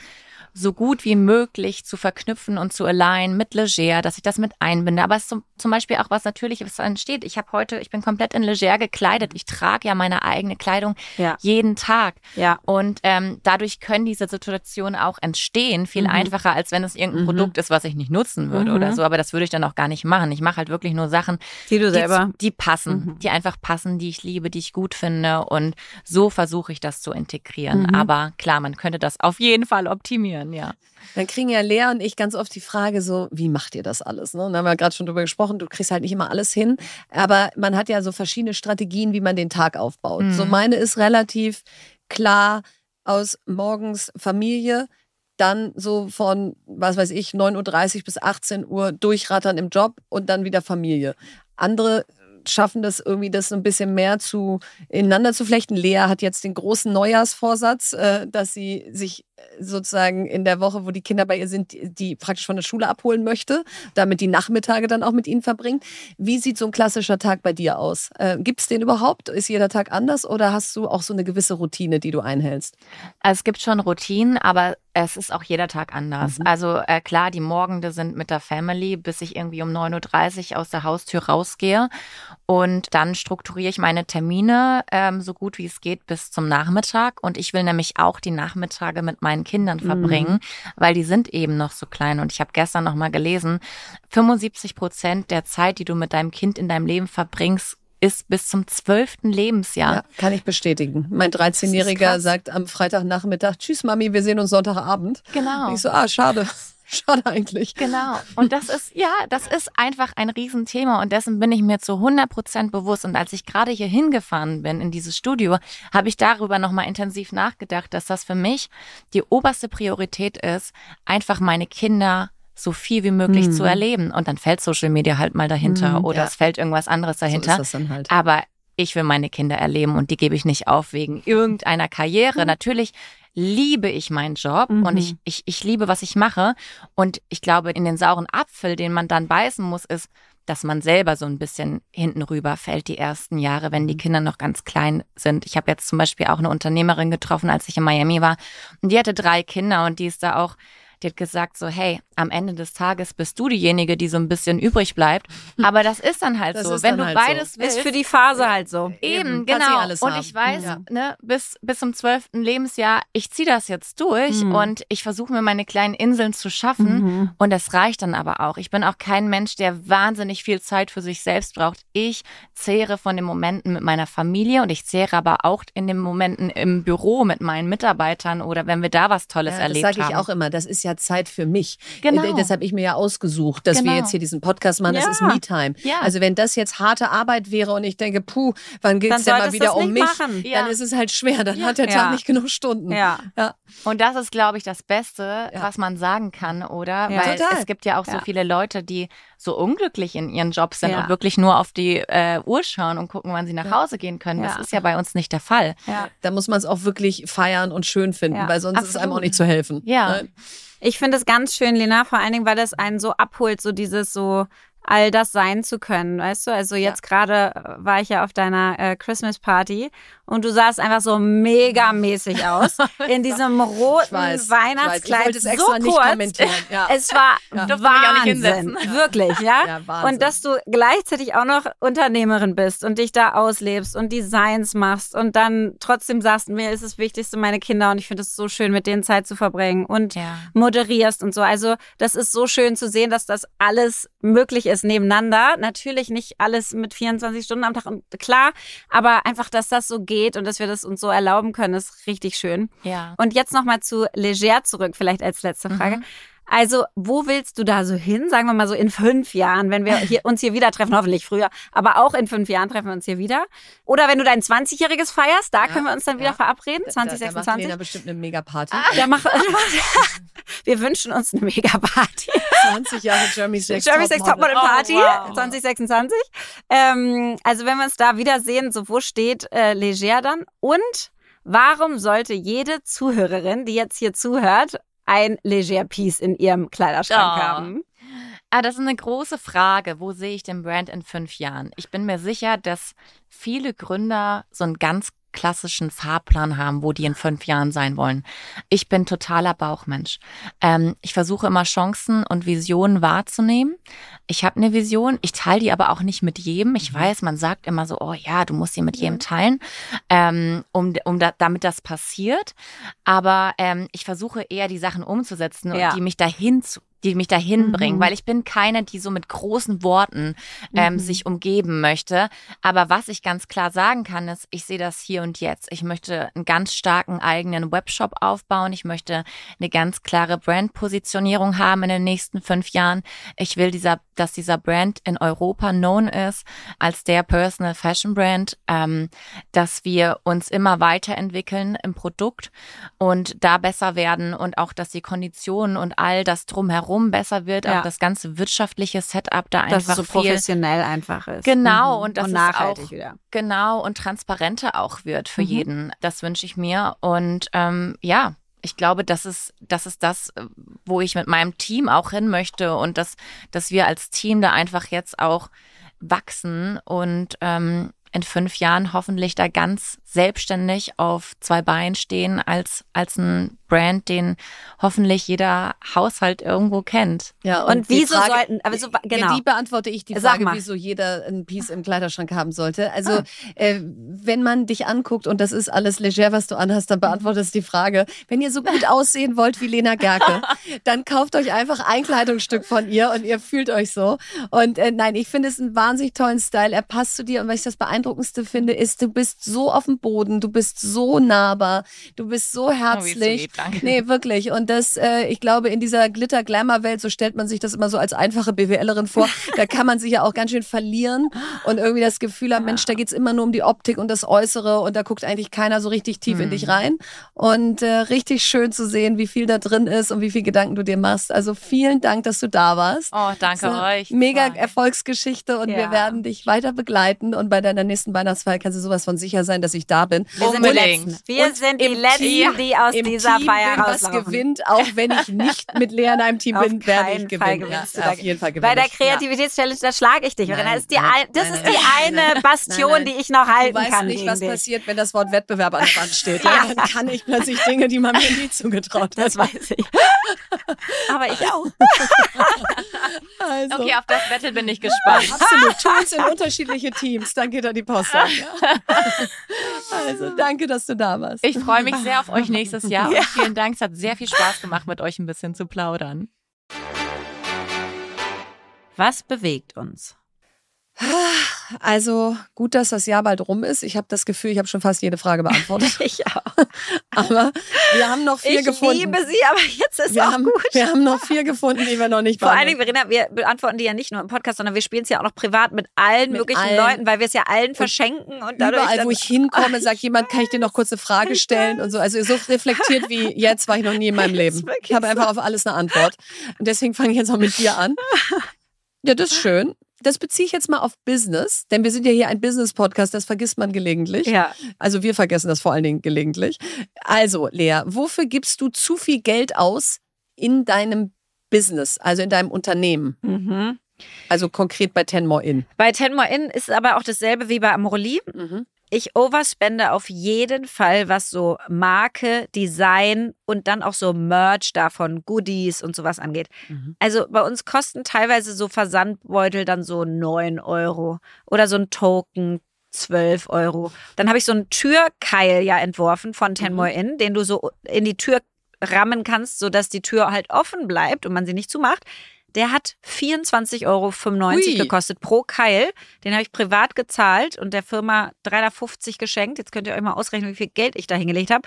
so gut wie möglich zu verknüpfen und zu alignen mit Leger, dass ich das mit einbinde. Aber es ist zum, zum Beispiel auch was Natürliches entsteht. Ich habe heute, ich bin komplett in Leger gekleidet. Ich trage ja meine eigene Kleidung ja. jeden Tag. Ja. Und ähm, dadurch können diese Situationen auch entstehen, viel mhm. einfacher, als wenn es irgendein mhm. Produkt ist, was ich nicht nutzen würde mhm. oder so. Aber das würde ich dann auch gar nicht machen. Ich mache halt wirklich nur Sachen, die du selber, die, die passen, mhm. die einfach passen, die ich liebe, die ich gut finde. Und so versuche ich das zu integrieren. Mhm. Aber klar, man könnte das auf jeden Fall optimieren können, ja. Dann kriegen ja Lea und ich ganz oft die Frage so, wie macht ihr das alles? Ne? Und da haben wir gerade schon drüber gesprochen, du kriegst halt nicht immer alles hin, aber man hat ja so verschiedene Strategien, wie man den Tag aufbaut. Mhm. So meine ist relativ klar aus morgens Familie, dann so von, was weiß ich, 9.30 Uhr bis 18 Uhr durchrattern im Job und dann wieder Familie. Andere schaffen das irgendwie, das so ein bisschen mehr zu ineinander zu flechten. Lea hat jetzt den großen Neujahrsvorsatz, äh, dass sie sich sozusagen in der Woche, wo die Kinder bei ihr sind, die praktisch von der Schule abholen möchte, damit die Nachmittage dann auch mit ihnen verbringt. Wie sieht so ein klassischer Tag bei dir aus? Äh, Gibt es den überhaupt? Ist jeder Tag anders oder hast du auch so eine gewisse Routine, die du einhältst? Es gibt schon Routinen, aber es ist auch jeder Tag anders. Mhm. Also äh, klar, die Morgende sind mit der Family, bis ich irgendwie um 9.30 Uhr aus der Haustür rausgehe. Und dann strukturiere ich meine Termine ähm, so gut wie es geht bis zum Nachmittag. Und ich will nämlich auch die Nachmittage mit meinen Kindern mhm. verbringen, mhm. weil die sind eben noch so klein. Und ich habe gestern noch mal gelesen, 75 Prozent der Zeit, die du mit deinem Kind in deinem Leben verbringst, ist bis zum zwölften Lebensjahr. Ja, kann ich bestätigen. Mein 13-Jähriger sagt am Freitagnachmittag, tschüss Mami, wir sehen uns Sonntagabend. Genau. Und ich so, ah, schade. Schade eigentlich. Genau. Und das ist, ja, das ist einfach ein Riesenthema und dessen bin ich mir zu 100 Prozent bewusst. Und als ich gerade hier hingefahren bin in dieses Studio, habe ich darüber nochmal intensiv nachgedacht, dass das für mich die oberste Priorität ist, einfach meine Kinder so viel wie möglich mhm. zu erleben. Und dann fällt Social Media halt mal dahinter mhm, oder ja. es fällt irgendwas anderes dahinter. So ist das dann halt. Aber ich will meine Kinder erleben und die gebe ich nicht auf wegen irgendeiner Karriere. Natürlich liebe ich meinen Job mhm. und ich, ich, ich liebe, was ich mache. Und ich glaube, in den sauren Apfel, den man dann beißen muss, ist, dass man selber so ein bisschen hinten rüber fällt die ersten Jahre, wenn die mhm. Kinder noch ganz klein sind. Ich habe jetzt zum Beispiel auch eine Unternehmerin getroffen, als ich in Miami war. Und die hatte drei Kinder und die ist da auch die hat gesagt so, hey, am Ende des Tages bist du diejenige, die so ein bisschen übrig bleibt. Aber das ist dann halt das so. Wenn du halt beides so. willst. Ist für die Phase halt so. Eben, Eben genau. Und ich weiß, ja. ne, bis, bis zum zwölften Lebensjahr, ich ziehe das jetzt durch mhm. und ich versuche mir meine kleinen Inseln zu schaffen. Mhm. Und das reicht dann aber auch. Ich bin auch kein Mensch, der wahnsinnig viel Zeit für sich selbst braucht. Ich zehre von den Momenten mit meiner Familie und ich zehre aber auch in den Momenten im Büro mit meinen Mitarbeitern oder wenn wir da was Tolles ja, erlebt haben. Das sage ich auch immer. Das ist ja Zeit für mich. Genau. Äh, das habe ich mir ja ausgesucht, dass genau. wir jetzt hier diesen Podcast machen. Das ja. ist Me-Time. Ja. Also wenn das jetzt harte Arbeit wäre und ich denke, puh, wann geht es denn mal wieder um mich? Ja. Dann ist es halt schwer. Dann hat der Tag nicht genug Stunden. Ja. Und das ist, glaube ich, das Beste, was man sagen kann, oder? Weil Total. es gibt ja auch so viele Leute, die so unglücklich in ihren Jobs sind und wirklich nur auf die äh, Uhr schauen und gucken, wann sie nach Hause gehen können. Das ist ja bei uns nicht der Fall. Da muss man es auch wirklich feiern und schön finden, weil sonst Absolut. ist es einem auch nicht zu helfen. Ja. Ne? Ich finde es ganz schön, Lena, vor allen Dingen, weil das einen so abholt, so dieses so, all das sein zu können, weißt du? Also jetzt ja. gerade äh, war ich ja auf deiner äh, Christmas Party und du sahst einfach so megamäßig aus in diesem roten weiß, Weihnachtskleid. Ich, ich so nicht kurz. Ja. Es war ja. Wahnsinn, wirklich, ja? ja und dass du gleichzeitig auch noch Unternehmerin bist und dich da auslebst und Designs machst und dann trotzdem sagst, mir ist das Wichtigste meine Kinder und ich finde es so schön, mit denen Zeit zu verbringen und moderierst und so. Also das ist so schön zu sehen, dass das alles möglich ist nebeneinander. Natürlich nicht alles mit 24 Stunden am Tag und klar, aber einfach, dass das so geht und dass wir das uns so erlauben können, ist richtig schön. Ja. Und jetzt nochmal zu Leger zurück, vielleicht als letzte Frage. Mhm. Also, wo willst du da so hin? Sagen wir mal so in fünf Jahren, wenn wir hier, uns hier wieder treffen, hoffentlich früher, aber auch in fünf Jahren treffen wir uns hier wieder. Oder wenn du dein 20-jähriges feierst, da ja, können wir uns dann ja. wieder verabreden, 2026. Da, da macht bestimmt eine Megaparty. Ah, da mach, wir wünschen uns eine Megaparty. 20 Jahre Jeremy's Next Jeremy's Next Topmodel Party, oh, wow. 2026. Ähm, also, wenn wir uns da wiedersehen, so wo steht äh, Leger dann? Und Warum sollte jede Zuhörerin, die jetzt hier zuhört ein Leger Piece in ihrem Kleiderschrank oh. haben? Ah, das ist eine große Frage. Wo sehe ich den Brand in fünf Jahren? Ich bin mir sicher, dass viele Gründer so einen ganz klassischen Fahrplan haben, wo die in fünf Jahren sein wollen. Ich bin totaler Bauchmensch. Ähm, ich versuche immer Chancen und Visionen wahrzunehmen. Ich habe eine Vision, ich teile die aber auch nicht mit jedem. Ich mhm. weiß, man sagt immer so, oh ja, du musst sie mit jedem teilen, ähm, um, um da, damit das passiert. Aber ähm, ich versuche eher die Sachen umzusetzen ja. und die mich dahin zu die mich dahin mhm. bringen, weil ich bin keine, die so mit großen Worten ähm, mhm. sich umgeben möchte. Aber was ich ganz klar sagen kann, ist, ich sehe das hier und jetzt. Ich möchte einen ganz starken eigenen Webshop aufbauen. Ich möchte eine ganz klare Brandpositionierung haben in den nächsten fünf Jahren. Ich will dieser dass dieser Brand in Europa known ist als der Personal Fashion Brand, ähm, dass wir uns immer weiterentwickeln im Produkt und da besser werden und auch, dass die Konditionen und all das drumherum besser wird, Ja. auch das ganze wirtschaftliche Setup da Dass einfach so viel professionell einfach ist. Genau, Mhm. und dass es nachhaltig auch- wieder. genau und transparenter auch wird für Mhm. jeden. Das wünsche ich mir. Und ähm, ja, ich glaube, das ist, das ist das, äh, wo ich mit meinem Team auch hin möchte und dass, dass wir als Team da einfach jetzt auch wachsen und ähm, in fünf Jahren hoffentlich da ganz selbstständig auf zwei Beinen stehen als, als ein Brand, den hoffentlich jeder Haushalt irgendwo kennt. Ja, Und die wieso sollten- aber so- genau. Die beantworte ich die Frage, wieso jeder ein Piece im Kleiderschrank haben sollte. Also, Ah. äh, wenn man dich anguckt und das ist alles leger, was du anhast, dann beantwortest du die Frage, wenn ihr so gut aussehen wollt wie Lena Gerke, dann kauft euch einfach ein Kleidungsstück von ihr und ihr fühlt euch so. Und äh, nein, ich finde es einen wahnsinnig tollen Style. Er passt zu dir und was ich das Beeindruckendste finde, ist, du bist so auf dem Boden, du bist so nahbar, du bist so herzlich. lieb, danke. Nee, wirklich. Und das, äh, ich glaube, in dieser Glitter-Glamour-Welt, so stellt man sich das immer so als einfache BWLerin vor, da kann man sich ja auch ganz schön verlieren und irgendwie das Gefühl haben, Mensch, da geht's immer nur um die Optik und das Äußere und da guckt eigentlich keiner so richtig tief in dich rein. Und äh, richtig schön zu sehen, wie viel da drin ist und wie viel Gedanken du dir machst. Also vielen Dank, dass du da warst. Oh, danke So, euch. Mega. Erfolgsgeschichte und wir Ja. werden dich weiter begleiten und bei deiner nächsten Weihnachtsfeier kannst du sowas von sicher sein, dass ich da bin. Wir sind die Unbedingt. Letzten. Wir Und sind die Letzten, Team- die aus Im dieser Team Feier bin, was rauslaufen. gewinnt, auch wenn ich nicht mit Lea in einem Team Auf bin, werde ich gewinnen. ja, da. auf jeden Fall gewinne Bei der ich. Kreativitätschallenge, da schlage ich dich. Nein, das ist die, nein, ein, das nein, ist die nein, eine nein, Bastion, nein, nein. die ich noch halten Du weißt kann. nicht, was dich. passiert, wenn das Wort Wettbewerb an der Wand steht. Ja, dann kann ich plötzlich Dinge, die man mir nie zugetraut hat. Das weiß ich. Aber ich auch. Also, Okay, auf das Battle bin ich gespannt. absolut. Uns in unterschiedliche Teams, dann geht er die Post ab. Ja? Also, danke, dass du da warst. Ich freue mich sehr auf euch nächstes Jahr und vielen Dank. Es hat sehr viel Spaß gemacht, mit euch ein bisschen zu plaudern. Was bewegt uns? Also gut, dass das Jahr bald rum ist. Ich habe das Gefühl, ich habe schon fast jede Frage beantwortet. Ich auch. Aber wir haben noch vier ich gefunden. liebe sie, aber jetzt ist wir, auch haben, gut. wir haben noch vier gefunden, die wir noch nicht Vor allen Dingen, beantwortet Verena, wir beantworten die ja nicht nur im Podcast, sondern wir spielen es ja auch noch privat mit allen Mit möglichen allen. Leuten, weil wir es ja allen verschenken und dadurch Überall, wo ich hinkomme, sagt jemand, kann ich dir noch kurz eine Frage stellen und so. Also so reflektiert wie jetzt war ich noch nie in meinem Leben. Ich habe einfach auf alles eine Antwort. Und deswegen fange ich jetzt auch mit dir an. Ja, das ist schön. Das beziehe ich jetzt mal auf Business, denn wir sind ja hier ein Business-Podcast, das vergisst man gelegentlich. Ja. Also wir vergessen das vor allen Dingen gelegentlich. Also, Lea, wofür gibst du zu viel Geld aus in deinem Business, also in deinem Unternehmen? Mhm. Also konkret bei Ten More In. Bei Ten More In ist aber auch dasselbe wie bei Amorelie. Mhm. Ich overspende auf jeden Fall, was so Marke, Design und dann auch so Merch davon, Goodies und sowas angeht. Mhm. Also bei uns kosten teilweise so Versandbeutel dann so 9 Euro oder so ein Token 12 Euro. Dann habe ich so einen Türkeil ja entworfen von Ten Mhm. More In, den du so in die Tür rammen kannst, sodass die Tür halt offen bleibt und man sie nicht zumacht. Der hat 24,95 Euro Ui. gekostet pro Keil. Den habe ich privat gezahlt und der Firma 350 geschenkt. Jetzt könnt ihr euch mal ausrechnen, wie viel Geld ich da hingelegt habe.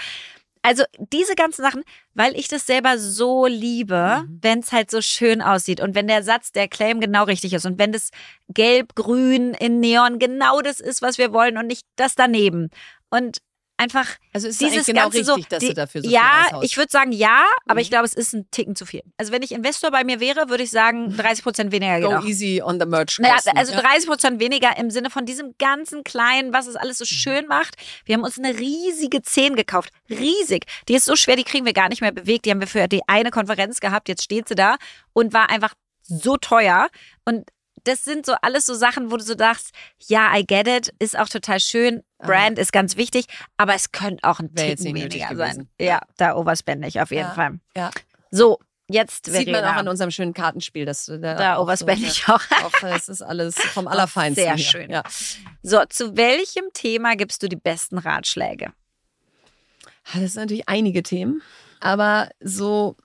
Also diese ganzen Sachen, weil ich das selber so liebe, Mhm. wenn es halt so schön aussieht und wenn der Satz, der Claim genau richtig ist und wenn das gelb-grün in Neon genau das ist, was wir wollen und nicht das daneben. Und einfach Also ist es dieses genau Ganze richtig, so, dass die, du dafür so ja, viel ich würde sagen ja, aber Mhm. ich glaube, es ist ein Ticken zu viel. Also wenn ich Investor bei mir wäre, würde ich sagen 30 Prozent weniger Go auch. easy on the merch Naja, also ja. 30 Prozent weniger im Sinne von diesem ganzen kleinen, was es Mhm. alles so schön macht. Wir haben uns eine riesige 10 gekauft. Riesig. Die ist so schwer, die kriegen wir gar nicht mehr bewegt. Die haben wir für die eine Konferenz gehabt. Jetzt steht sie da und war einfach so teuer. Und das sind so alles so Sachen, wo du so dachtest, ja, I get it, ist auch total schön. Brand ist ganz wichtig, aber es könnte auch ein Wäre Ticken weniger sein. Ja, da overspende ich auf jeden Ja. Fall. Ja. So, jetzt Sieht man Verena. auch an unserem schönen Kartenspiel. Dass du da Da auch overspende so, ich auch. Auch, es ist alles vom Allerfeinsten. sehr hier. schön. Ja. So, zu welchem Thema gibst du die besten Ratschläge? Das sind natürlich einige Themen, aber so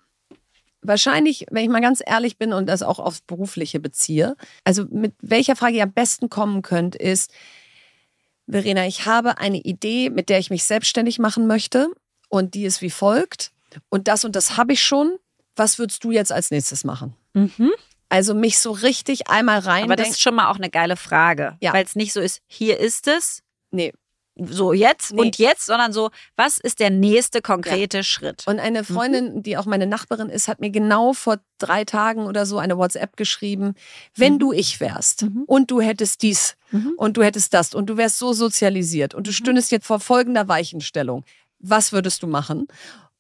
wahrscheinlich, wenn ich mal ganz ehrlich bin und das auch aufs Berufliche beziehe, also mit welcher Frage ihr am besten kommen könnt, ist, Verena, ich habe eine Idee, mit der ich mich selbstständig machen möchte und die ist wie folgt und das und das habe ich schon. Was würdest du jetzt als nächstes machen? Mhm. Also mich so richtig einmal rein. Aber das ist schon mal auch eine geile Frage. Ja. Weil es nicht so ist, hier ist es, nee. So jetzt Nee. und jetzt, sondern so, was ist der nächste konkrete Schritt? Und eine Freundin, die auch meine Nachbarin ist, hat mir genau vor drei Tagen oder so eine WhatsApp geschrieben, wenn du ich wärst Mhm. und du hättest dies Mhm. und du hättest das und du wärst so sozialisiert und du stündest jetzt vor folgender Weichenstellung, was würdest du machen?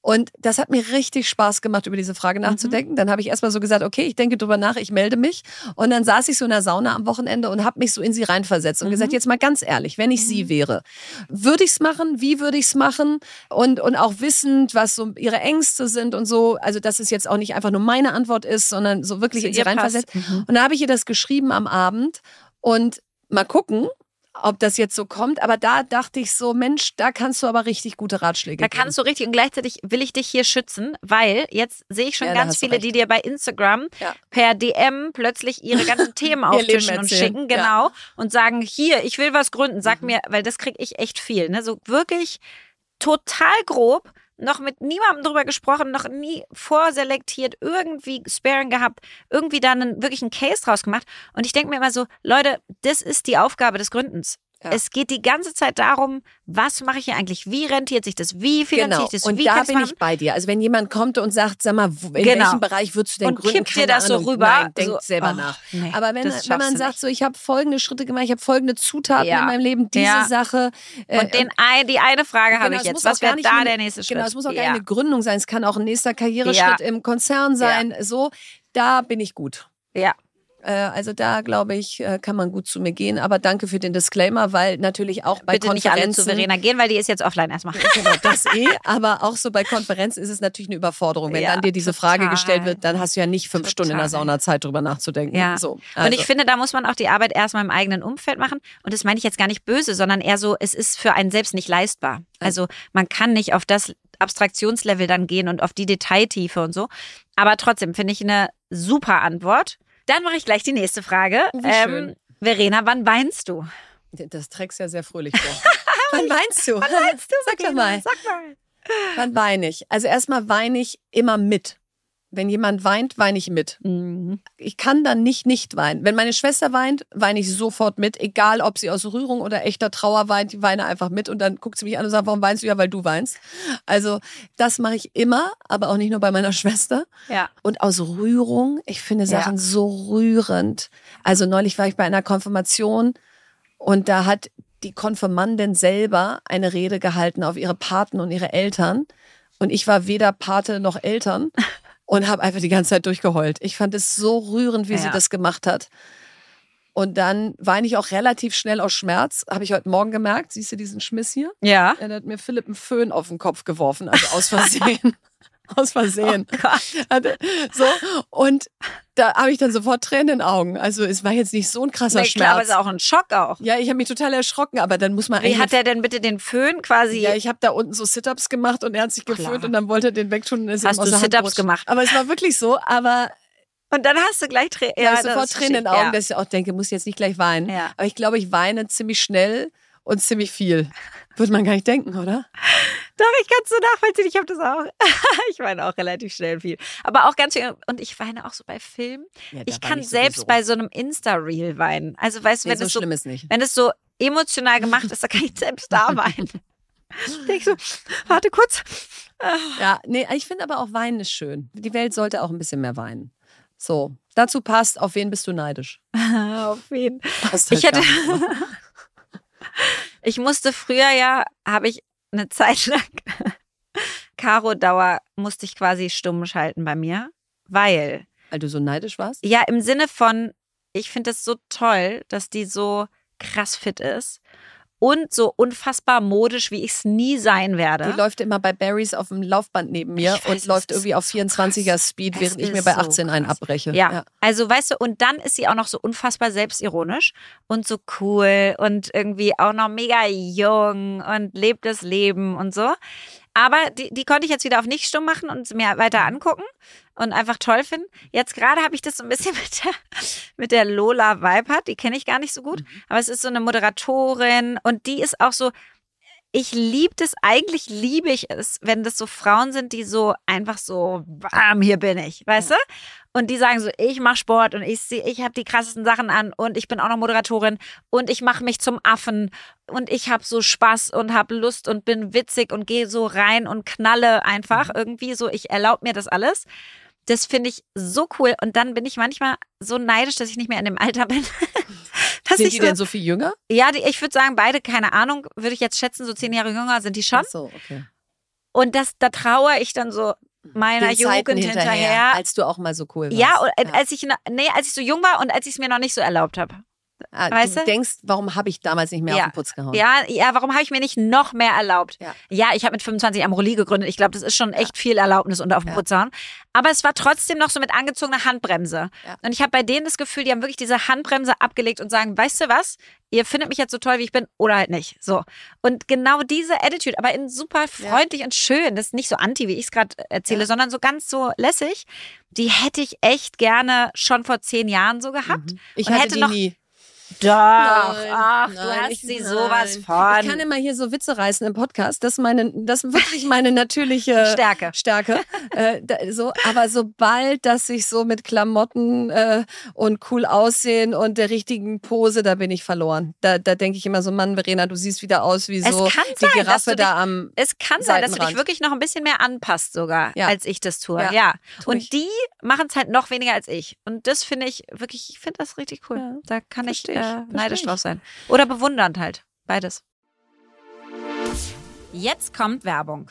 Und das hat mir richtig Spaß gemacht, über diese Frage nachzudenken. Dann habe ich erstmal so gesagt, okay, ich denke drüber nach, ich melde mich. Und dann saß ich so in der Sauna am Wochenende und habe mich so in sie reinversetzt und gesagt, jetzt mal ganz ehrlich, wenn ich sie wäre, würde ich es machen? Wie würde ich es machen? Und, und auch wissend, was so ihre Ängste sind und so. Also, dass es jetzt auch nicht einfach nur meine Antwort ist, sondern so wirklich Zu in sie reinversetzt. Mhm. Und da habe ich ihr das geschrieben am Abend und mal gucken, ob das jetzt so kommt. Aber da dachte ich so, Mensch, da kannst du aber richtig gute Ratschläge Da geben. kannst du richtig und gleichzeitig will ich dich hier schützen, weil jetzt sehe ich schon Ja, da ganz viele, die dir bei Instagram Ja. per DM plötzlich ihre ganzen Themen auftischen und schicken, Ja. Mhm. genau, und sagen, hier, ich will was gründen, sag mir, weil das kriege ich echt viel, ne? So wirklich total grob, noch mit niemandem drüber gesprochen, noch nie vorselektiert, irgendwie Sparing gehabt, irgendwie dann einen, wirklich einen Case draus gemacht. Und ich denke mir immer so, Leute, das ist die Aufgabe des Gründens. Ja. Es geht die ganze Zeit darum, was mache ich hier eigentlich, wie rentiert sich das, wie finanziere Genau. ich das, Und wie da bin ich bei dir. Also wenn jemand kommt und sagt, sag mal, in Genau. welchem Bereich würdest du denn Und gründen? kippt dir das so Ahnung. rüber, Nein, denk so, selber oh, nach. nee, Aber wenn, wenn man sagt, nicht. so ich habe folgende Schritte gemacht, ich habe folgende Zutaten Ja. in meinem Leben, diese Ja. Sache. äh, Und den ein, die eine Frage habe Genau, ich es jetzt. Was wäre da der nächste Schritt? Genau, es muss auch gar keine Gründung sein, es kann auch ein nächster Karriereschritt im Konzern sein. So, da bin ich gut. Ja. Äh, Also da glaube ich, äh, kann man gut zu mir gehen. Aber danke für den Disclaimer, weil natürlich auch bei Bitte nicht alle Konferenzen zu Verena gehen, weil die ist jetzt offline erstmal. Genau, das eh, aber auch so bei Konferenzen ist es natürlich eine Überforderung. Wenn Ja, dann dir diese Frage total. gestellt wird, dann hast du ja nicht fünf Total. Stunden in der Sauna Zeit, drüber nachzudenken. Ja. So, Und also. ich finde, da muss man auch die Arbeit erstmal im eigenen Umfeld machen. Und das meine ich jetzt gar nicht böse, sondern eher so, es ist für einen selbst nicht leistbar. Also man kann nicht auf das Abstraktionslevel dann gehen und auf die Detailtiefe und so. Aber trotzdem finde ich eine super Antwort. Dann mache ich gleich die nächste Frage. Ähm, Wie schön. Verena, wann weinst du? Das trägst ja sehr fröhlich vor. Wann weinst du? Wann weinst du? Sag doch mal. Sag mal. Wann weine ich? Also erstmal weine ich immer mit. Wenn jemand weint, weine ich mit. Mhm. Ich kann dann nicht nicht weinen. Wenn meine Schwester weint, weine ich sofort mit, egal ob sie aus Rührung oder echter Trauer weint, ich weine einfach mit und dann guckt sie mich an und sagt, warum weinst du? Ja, weil du weinst. Also das mache ich immer, aber auch nicht nur bei meiner Schwester. Ja. Und aus Rührung, ich finde Ja. Sachen so rührend. Also neulich war ich bei einer Konfirmation und da hat die Konfirmandin selber eine Rede gehalten auf ihre Paten und ihre Eltern. Und ich war weder Pate noch Eltern und habe einfach die ganze Zeit durchgeheult. Ich fand es so rührend, wie sie Ja. das gemacht hat. Und dann weine ich auch relativ schnell aus Schmerz. Habe ich heute Morgen gemerkt. Siehst du diesen Schmiss hier? Ja. Da hat mir Philipp einen Föhn auf den Kopf geworfen, also aus Versehen. aus Versehen. Hatte- so, und da habe ich dann sofort Tränen in den Augen. Also es war jetzt nicht so ein krasser Nee, klar, aber Schmerz. es ist auch ein Schock auch. ja, ich habe mich total erschrocken, aber dann muss man Wie hat er denn bitte den Föhn quasi? ja, ich habe da unten so Sit-Ups gemacht und er hat sich Klar. geföhnt und dann wollte er den wegtun. Und ist Hast du Sit-Ups gemacht? Aber es war wirklich so, aber Und dann hast du gleich Tränen. ja, das sofort Tränen in den Augen, ich. dass ich auch denke, muss jetzt nicht gleich weinen. Ja. Aber ich glaube, ich weine ziemlich schnell und ziemlich viel. Würde man gar nicht denken, oder? Doch, ich kann es so nachvollziehen. Ich habe das auch. ich weine auch relativ schnell viel. Aber auch ganz viel. Und ich weine auch so bei Filmen. Ja, Ich kann ich selbst bei so einem Insta-Reel weinen. Also, weißt du, Nee, wenn, so es so, wenn es so emotional gemacht ist, dann kann ich selbst da weinen. Ich denke so, warte kurz. Ja, nee, ich finde aber auch Weinen ist schön. Die Welt sollte auch ein bisschen mehr weinen. So, dazu passt, auf wen bist du neidisch? Auf jeden Passt Ich halt hätte- nicht, ne? Ich musste früher ja, habe ich eine Zeit lang, Caro Dauer musste ich quasi stumm schalten bei mir, weil, Weil du so neidisch warst? ja, im Sinne von, ich finde es so toll, dass die so krass fit ist und so unfassbar modisch, wie ich es nie sein werde. Die läuft immer bei Barrys auf dem Laufband neben mir weiß, und läuft irgendwie auf so 24er krass. Speed, Es während ich mir bei so 18 einen krass. abbreche. Ja, also weißt du, und dann ist sie auch noch so unfassbar selbstironisch und so cool und irgendwie auch noch mega jung und lebt das Leben und so. Aber die, die konnte ich jetzt wieder auf nicht stumm machen und mir weiter angucken und einfach toll finden. Jetzt gerade habe ich das so ein bisschen mit der, mit der Lola Weipert, die kenne ich gar nicht so gut, aber es ist so eine Moderatorin und die ist auch so, ich liebe das, eigentlich liebe ich es, wenn das so Frauen sind, die so einfach so, bam, hier bin ich, weißt du? und die sagen so, ich mache Sport und ich, ich habe die krassesten Sachen an und ich bin auch noch Moderatorin und ich mache mich zum Affen und ich habe so Spaß und habe Lust und bin witzig und gehe so rein und knalle einfach mhm. irgendwie so, ich erlaube mir das alles. Das finde ich so cool. Und dann bin ich manchmal so neidisch, dass ich nicht mehr in dem Alter bin. sind die so, denn so viel jünger? Ja, die, ich würde sagen, beide, keine Ahnung, würde ich jetzt schätzen, so zehn Jahre jünger sind die schon. Ach so, okay. Und das, da trauere ich dann so meiner Jugend hinterher, hinterher, Als du auch mal so cool warst. Ja, ja, als ich, nee, als ich so jung war und als ich es mir noch nicht so erlaubt habe. Ah, weißt du, du denkst, warum habe ich damals nicht mehr ja. auf den Putz gehauen? Ja, ja, warum habe ich mir nicht noch mehr erlaubt? Ja, ja ich habe mit 25 Amorelie gegründet. Ich glaube, das ist schon echt viel Erlaubnis unter auf den Putz hauen. Aber es war trotzdem noch so mit angezogener Handbremse. Und ich habe bei denen das Gefühl, die haben wirklich diese Handbremse abgelegt und sagen, weißt du was? Ihr findet mich jetzt so toll, wie ich bin, oder halt nicht. So. Und genau diese Attitude, aber in super freundlich und schön, das ist nicht so anti, wie ich es gerade erzähle, sondern so ganz so lässig, die hätte ich echt gerne schon vor zehn Jahren so gehabt. Mhm. Ich hatte hätte die noch, nie. Doch, nein, ach, nein, du hast sie sowas von. Ich kann immer hier so Witze reißen im Podcast. Das ist meine, das ist wirklich meine natürliche Stärke. Stärke. äh, da, so, aber sobald das sich so mit Klamotten äh, und cool aussehen und der richtigen Pose, da bin ich verloren. Da, da denke ich immer so, Mann, Verena, du siehst wieder aus wie so die sein, Giraffe da dich, am Es kann sein, dass du dich wirklich noch ein bisschen mehr anpasst sogar, ja. als ich das tue. Ja. ja. Und ich. die machen es halt noch weniger als ich. Und das finde ich wirklich, ich finde das richtig cool. Ja. Da kann Versteh ich äh, neidisch drauf sein. Oder bewundernd halt. Beides. Jetzt kommt Werbung.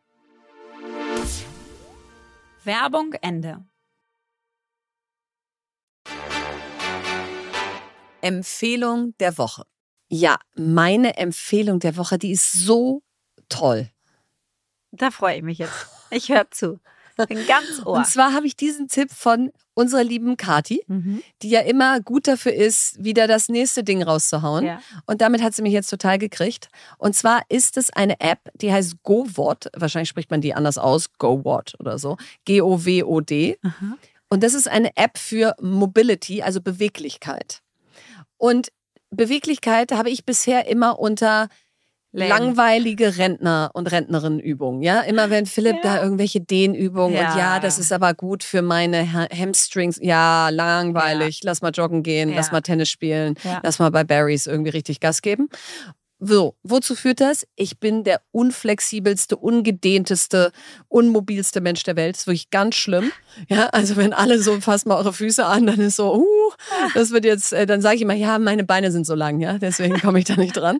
Werbung Ende. Empfehlung der Woche. Ja, meine Empfehlung der Woche, die ist so toll. Da freue ich mich jetzt. Ich höre zu. Bin ganz Ohr. Und zwar habe ich diesen Tipp von unserer lieben Kati, Mhm. die ja immer gut dafür ist, wieder das nächste Ding rauszuhauen. Ja. Und damit hat sie mich jetzt total gekriegt. Und zwar ist es eine App, die heißt GoWod. Wahrscheinlich spricht man die anders aus. GoWod oder so. G-O-W-O-D. Aha. Und das ist eine App für Mobility, also Beweglichkeit. Und Beweglichkeit habe ich bisher immer unter Lame. langweilige Rentner- und Rentnerinnenübungen. Ja, immer wenn Philipp Ja. da irgendwelche Dehnübungen und Ja. ja, das ist aber gut für meine Ha- Hamstrings. Ja, langweilig. Lass mal joggen gehen, Ja. lass mal Tennis spielen, Ja. lass mal bei Barrys irgendwie richtig Gas geben. So, wozu führt das? Ich bin der unflexibelste, ungedehnteste, unmobilste Mensch der Welt. Das ist wirklich ganz schlimm. Ja, also wenn alle so fasst mal eure Füße an, dann ist so, uh, das wird jetzt, äh, dann sage ich immer, ja, meine Beine sind so lang, ja, deswegen komme ich da nicht dran.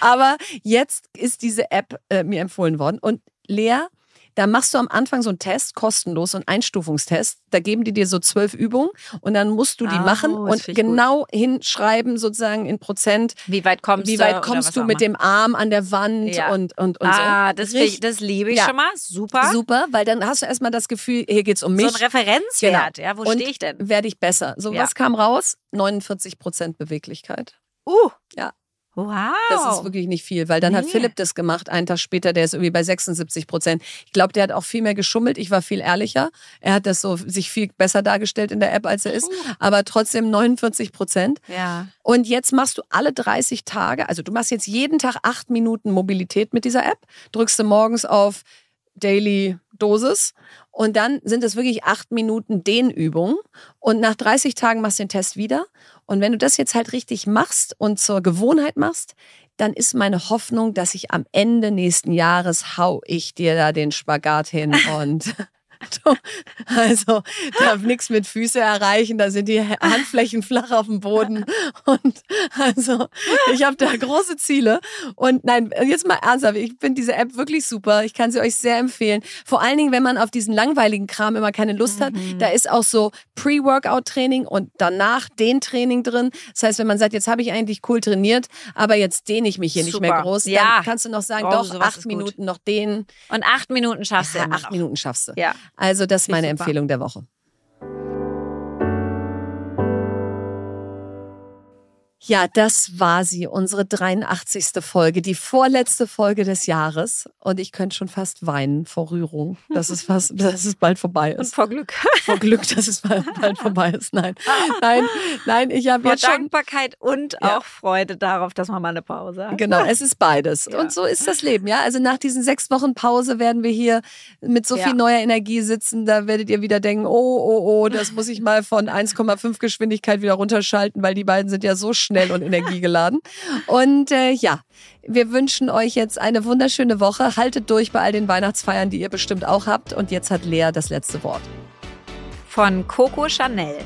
Aber jetzt ist diese App äh, mir empfohlen worden und Lea, da machst du am Anfang so einen Test, kostenlos, so einen Einstufungstest. Da geben die dir so zwölf Übungen und dann musst du die Oh, machen und ich gut. genau hinschreiben, sozusagen in Prozent, Wie weit kommst wie du? weit oder kommst du mit dem Arm an der Wand Ja. und, und, und Ah, so. das, ich, das liebe ich Ja. schon mal. Super. Super, weil dann hast du erstmal das Gefühl, hier geht's um mich. So ein Referenzwert. Ja, wo stehe ich denn? Werde ich besser. So, Ja. was kam raus? 49 Prozent Beweglichkeit. Uh. Ja. Wow. Das ist wirklich nicht viel, weil dann hat Nee. Philipp das gemacht, einen Tag später, der ist irgendwie bei 76 Prozent. Ich glaube, der hat auch viel mehr geschummelt. Ich war viel ehrlicher. Er hat das so sich viel besser dargestellt in der App, als er ist. Aber trotzdem 49 Prozent. ja. Und jetzt machst du alle 30 Tage, also du machst jetzt jeden Tag acht Minuten Mobilität mit dieser App, drückst du morgens auf Daily Dosis und dann sind es wirklich acht Minuten Dehnübungen und nach 30 Tagen machst du den Test wieder. Und wenn du das jetzt halt richtig machst und zur Gewohnheit machst, dann ist meine Hoffnung, dass ich am Ende nächsten Jahres hau ich dir da den Spagat hin und also da nichts mit Füße erreichen, da sind die Handflächen flach auf dem Boden und also ich habe da große Ziele und nein, jetzt mal ernsthaft, ich finde diese App wirklich super, ich kann sie euch sehr empfehlen, vor allen Dingen, wenn man auf diesen langweiligen Kram immer keine Lust hat, da ist auch so Pre-Workout-Training und danach den Training drin, das heißt, wenn man sagt, jetzt habe ich eigentlich cool trainiert, aber jetzt dehne ich mich hier nicht mehr Super. groß, Ja. dann kannst du noch sagen, Oh, doch, acht ist gut. Minuten noch dehnen, Und acht Minuten schaffst du ja, acht noch. Minuten schaffst du. Ja. Also das ist meine. Empfehlung der Woche. Ja, das war sie, unsere 83. Folge, die vorletzte Folge des Jahres. Und ich könnte schon fast weinen vor Rührung, dass es, fast, dass es bald vorbei Und ist. vor Glück. Vor Glück, dass es bald bald vorbei ist. Nein, nein, nein, ich habe jetzt schon... Dankbarkeit und Ja. auch Freude darauf, dass man mal eine Pause hat. Genau, es ist beides. Ja. Und so ist das Leben, ja. Also nach diesen sechs Wochen Pause werden wir hier mit so Ja. viel neuer Energie sitzen. Da werdet ihr wieder denken, oh, oh, oh, das muss ich mal von 1,5 Geschwindigkeit wieder runterschalten, weil die beiden sind ja so schnell und energiegeladen. Und äh, ja, wir wünschen euch jetzt eine wunderschöne Woche. Haltet durch bei all den Weihnachtsfeiern, die ihr bestimmt auch habt. Und jetzt hat Lea das letzte Wort. Von Coco Chanel.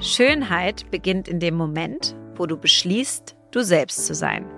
Schönheit beginnt in dem Moment, wo du beschließt, du selbst zu sein.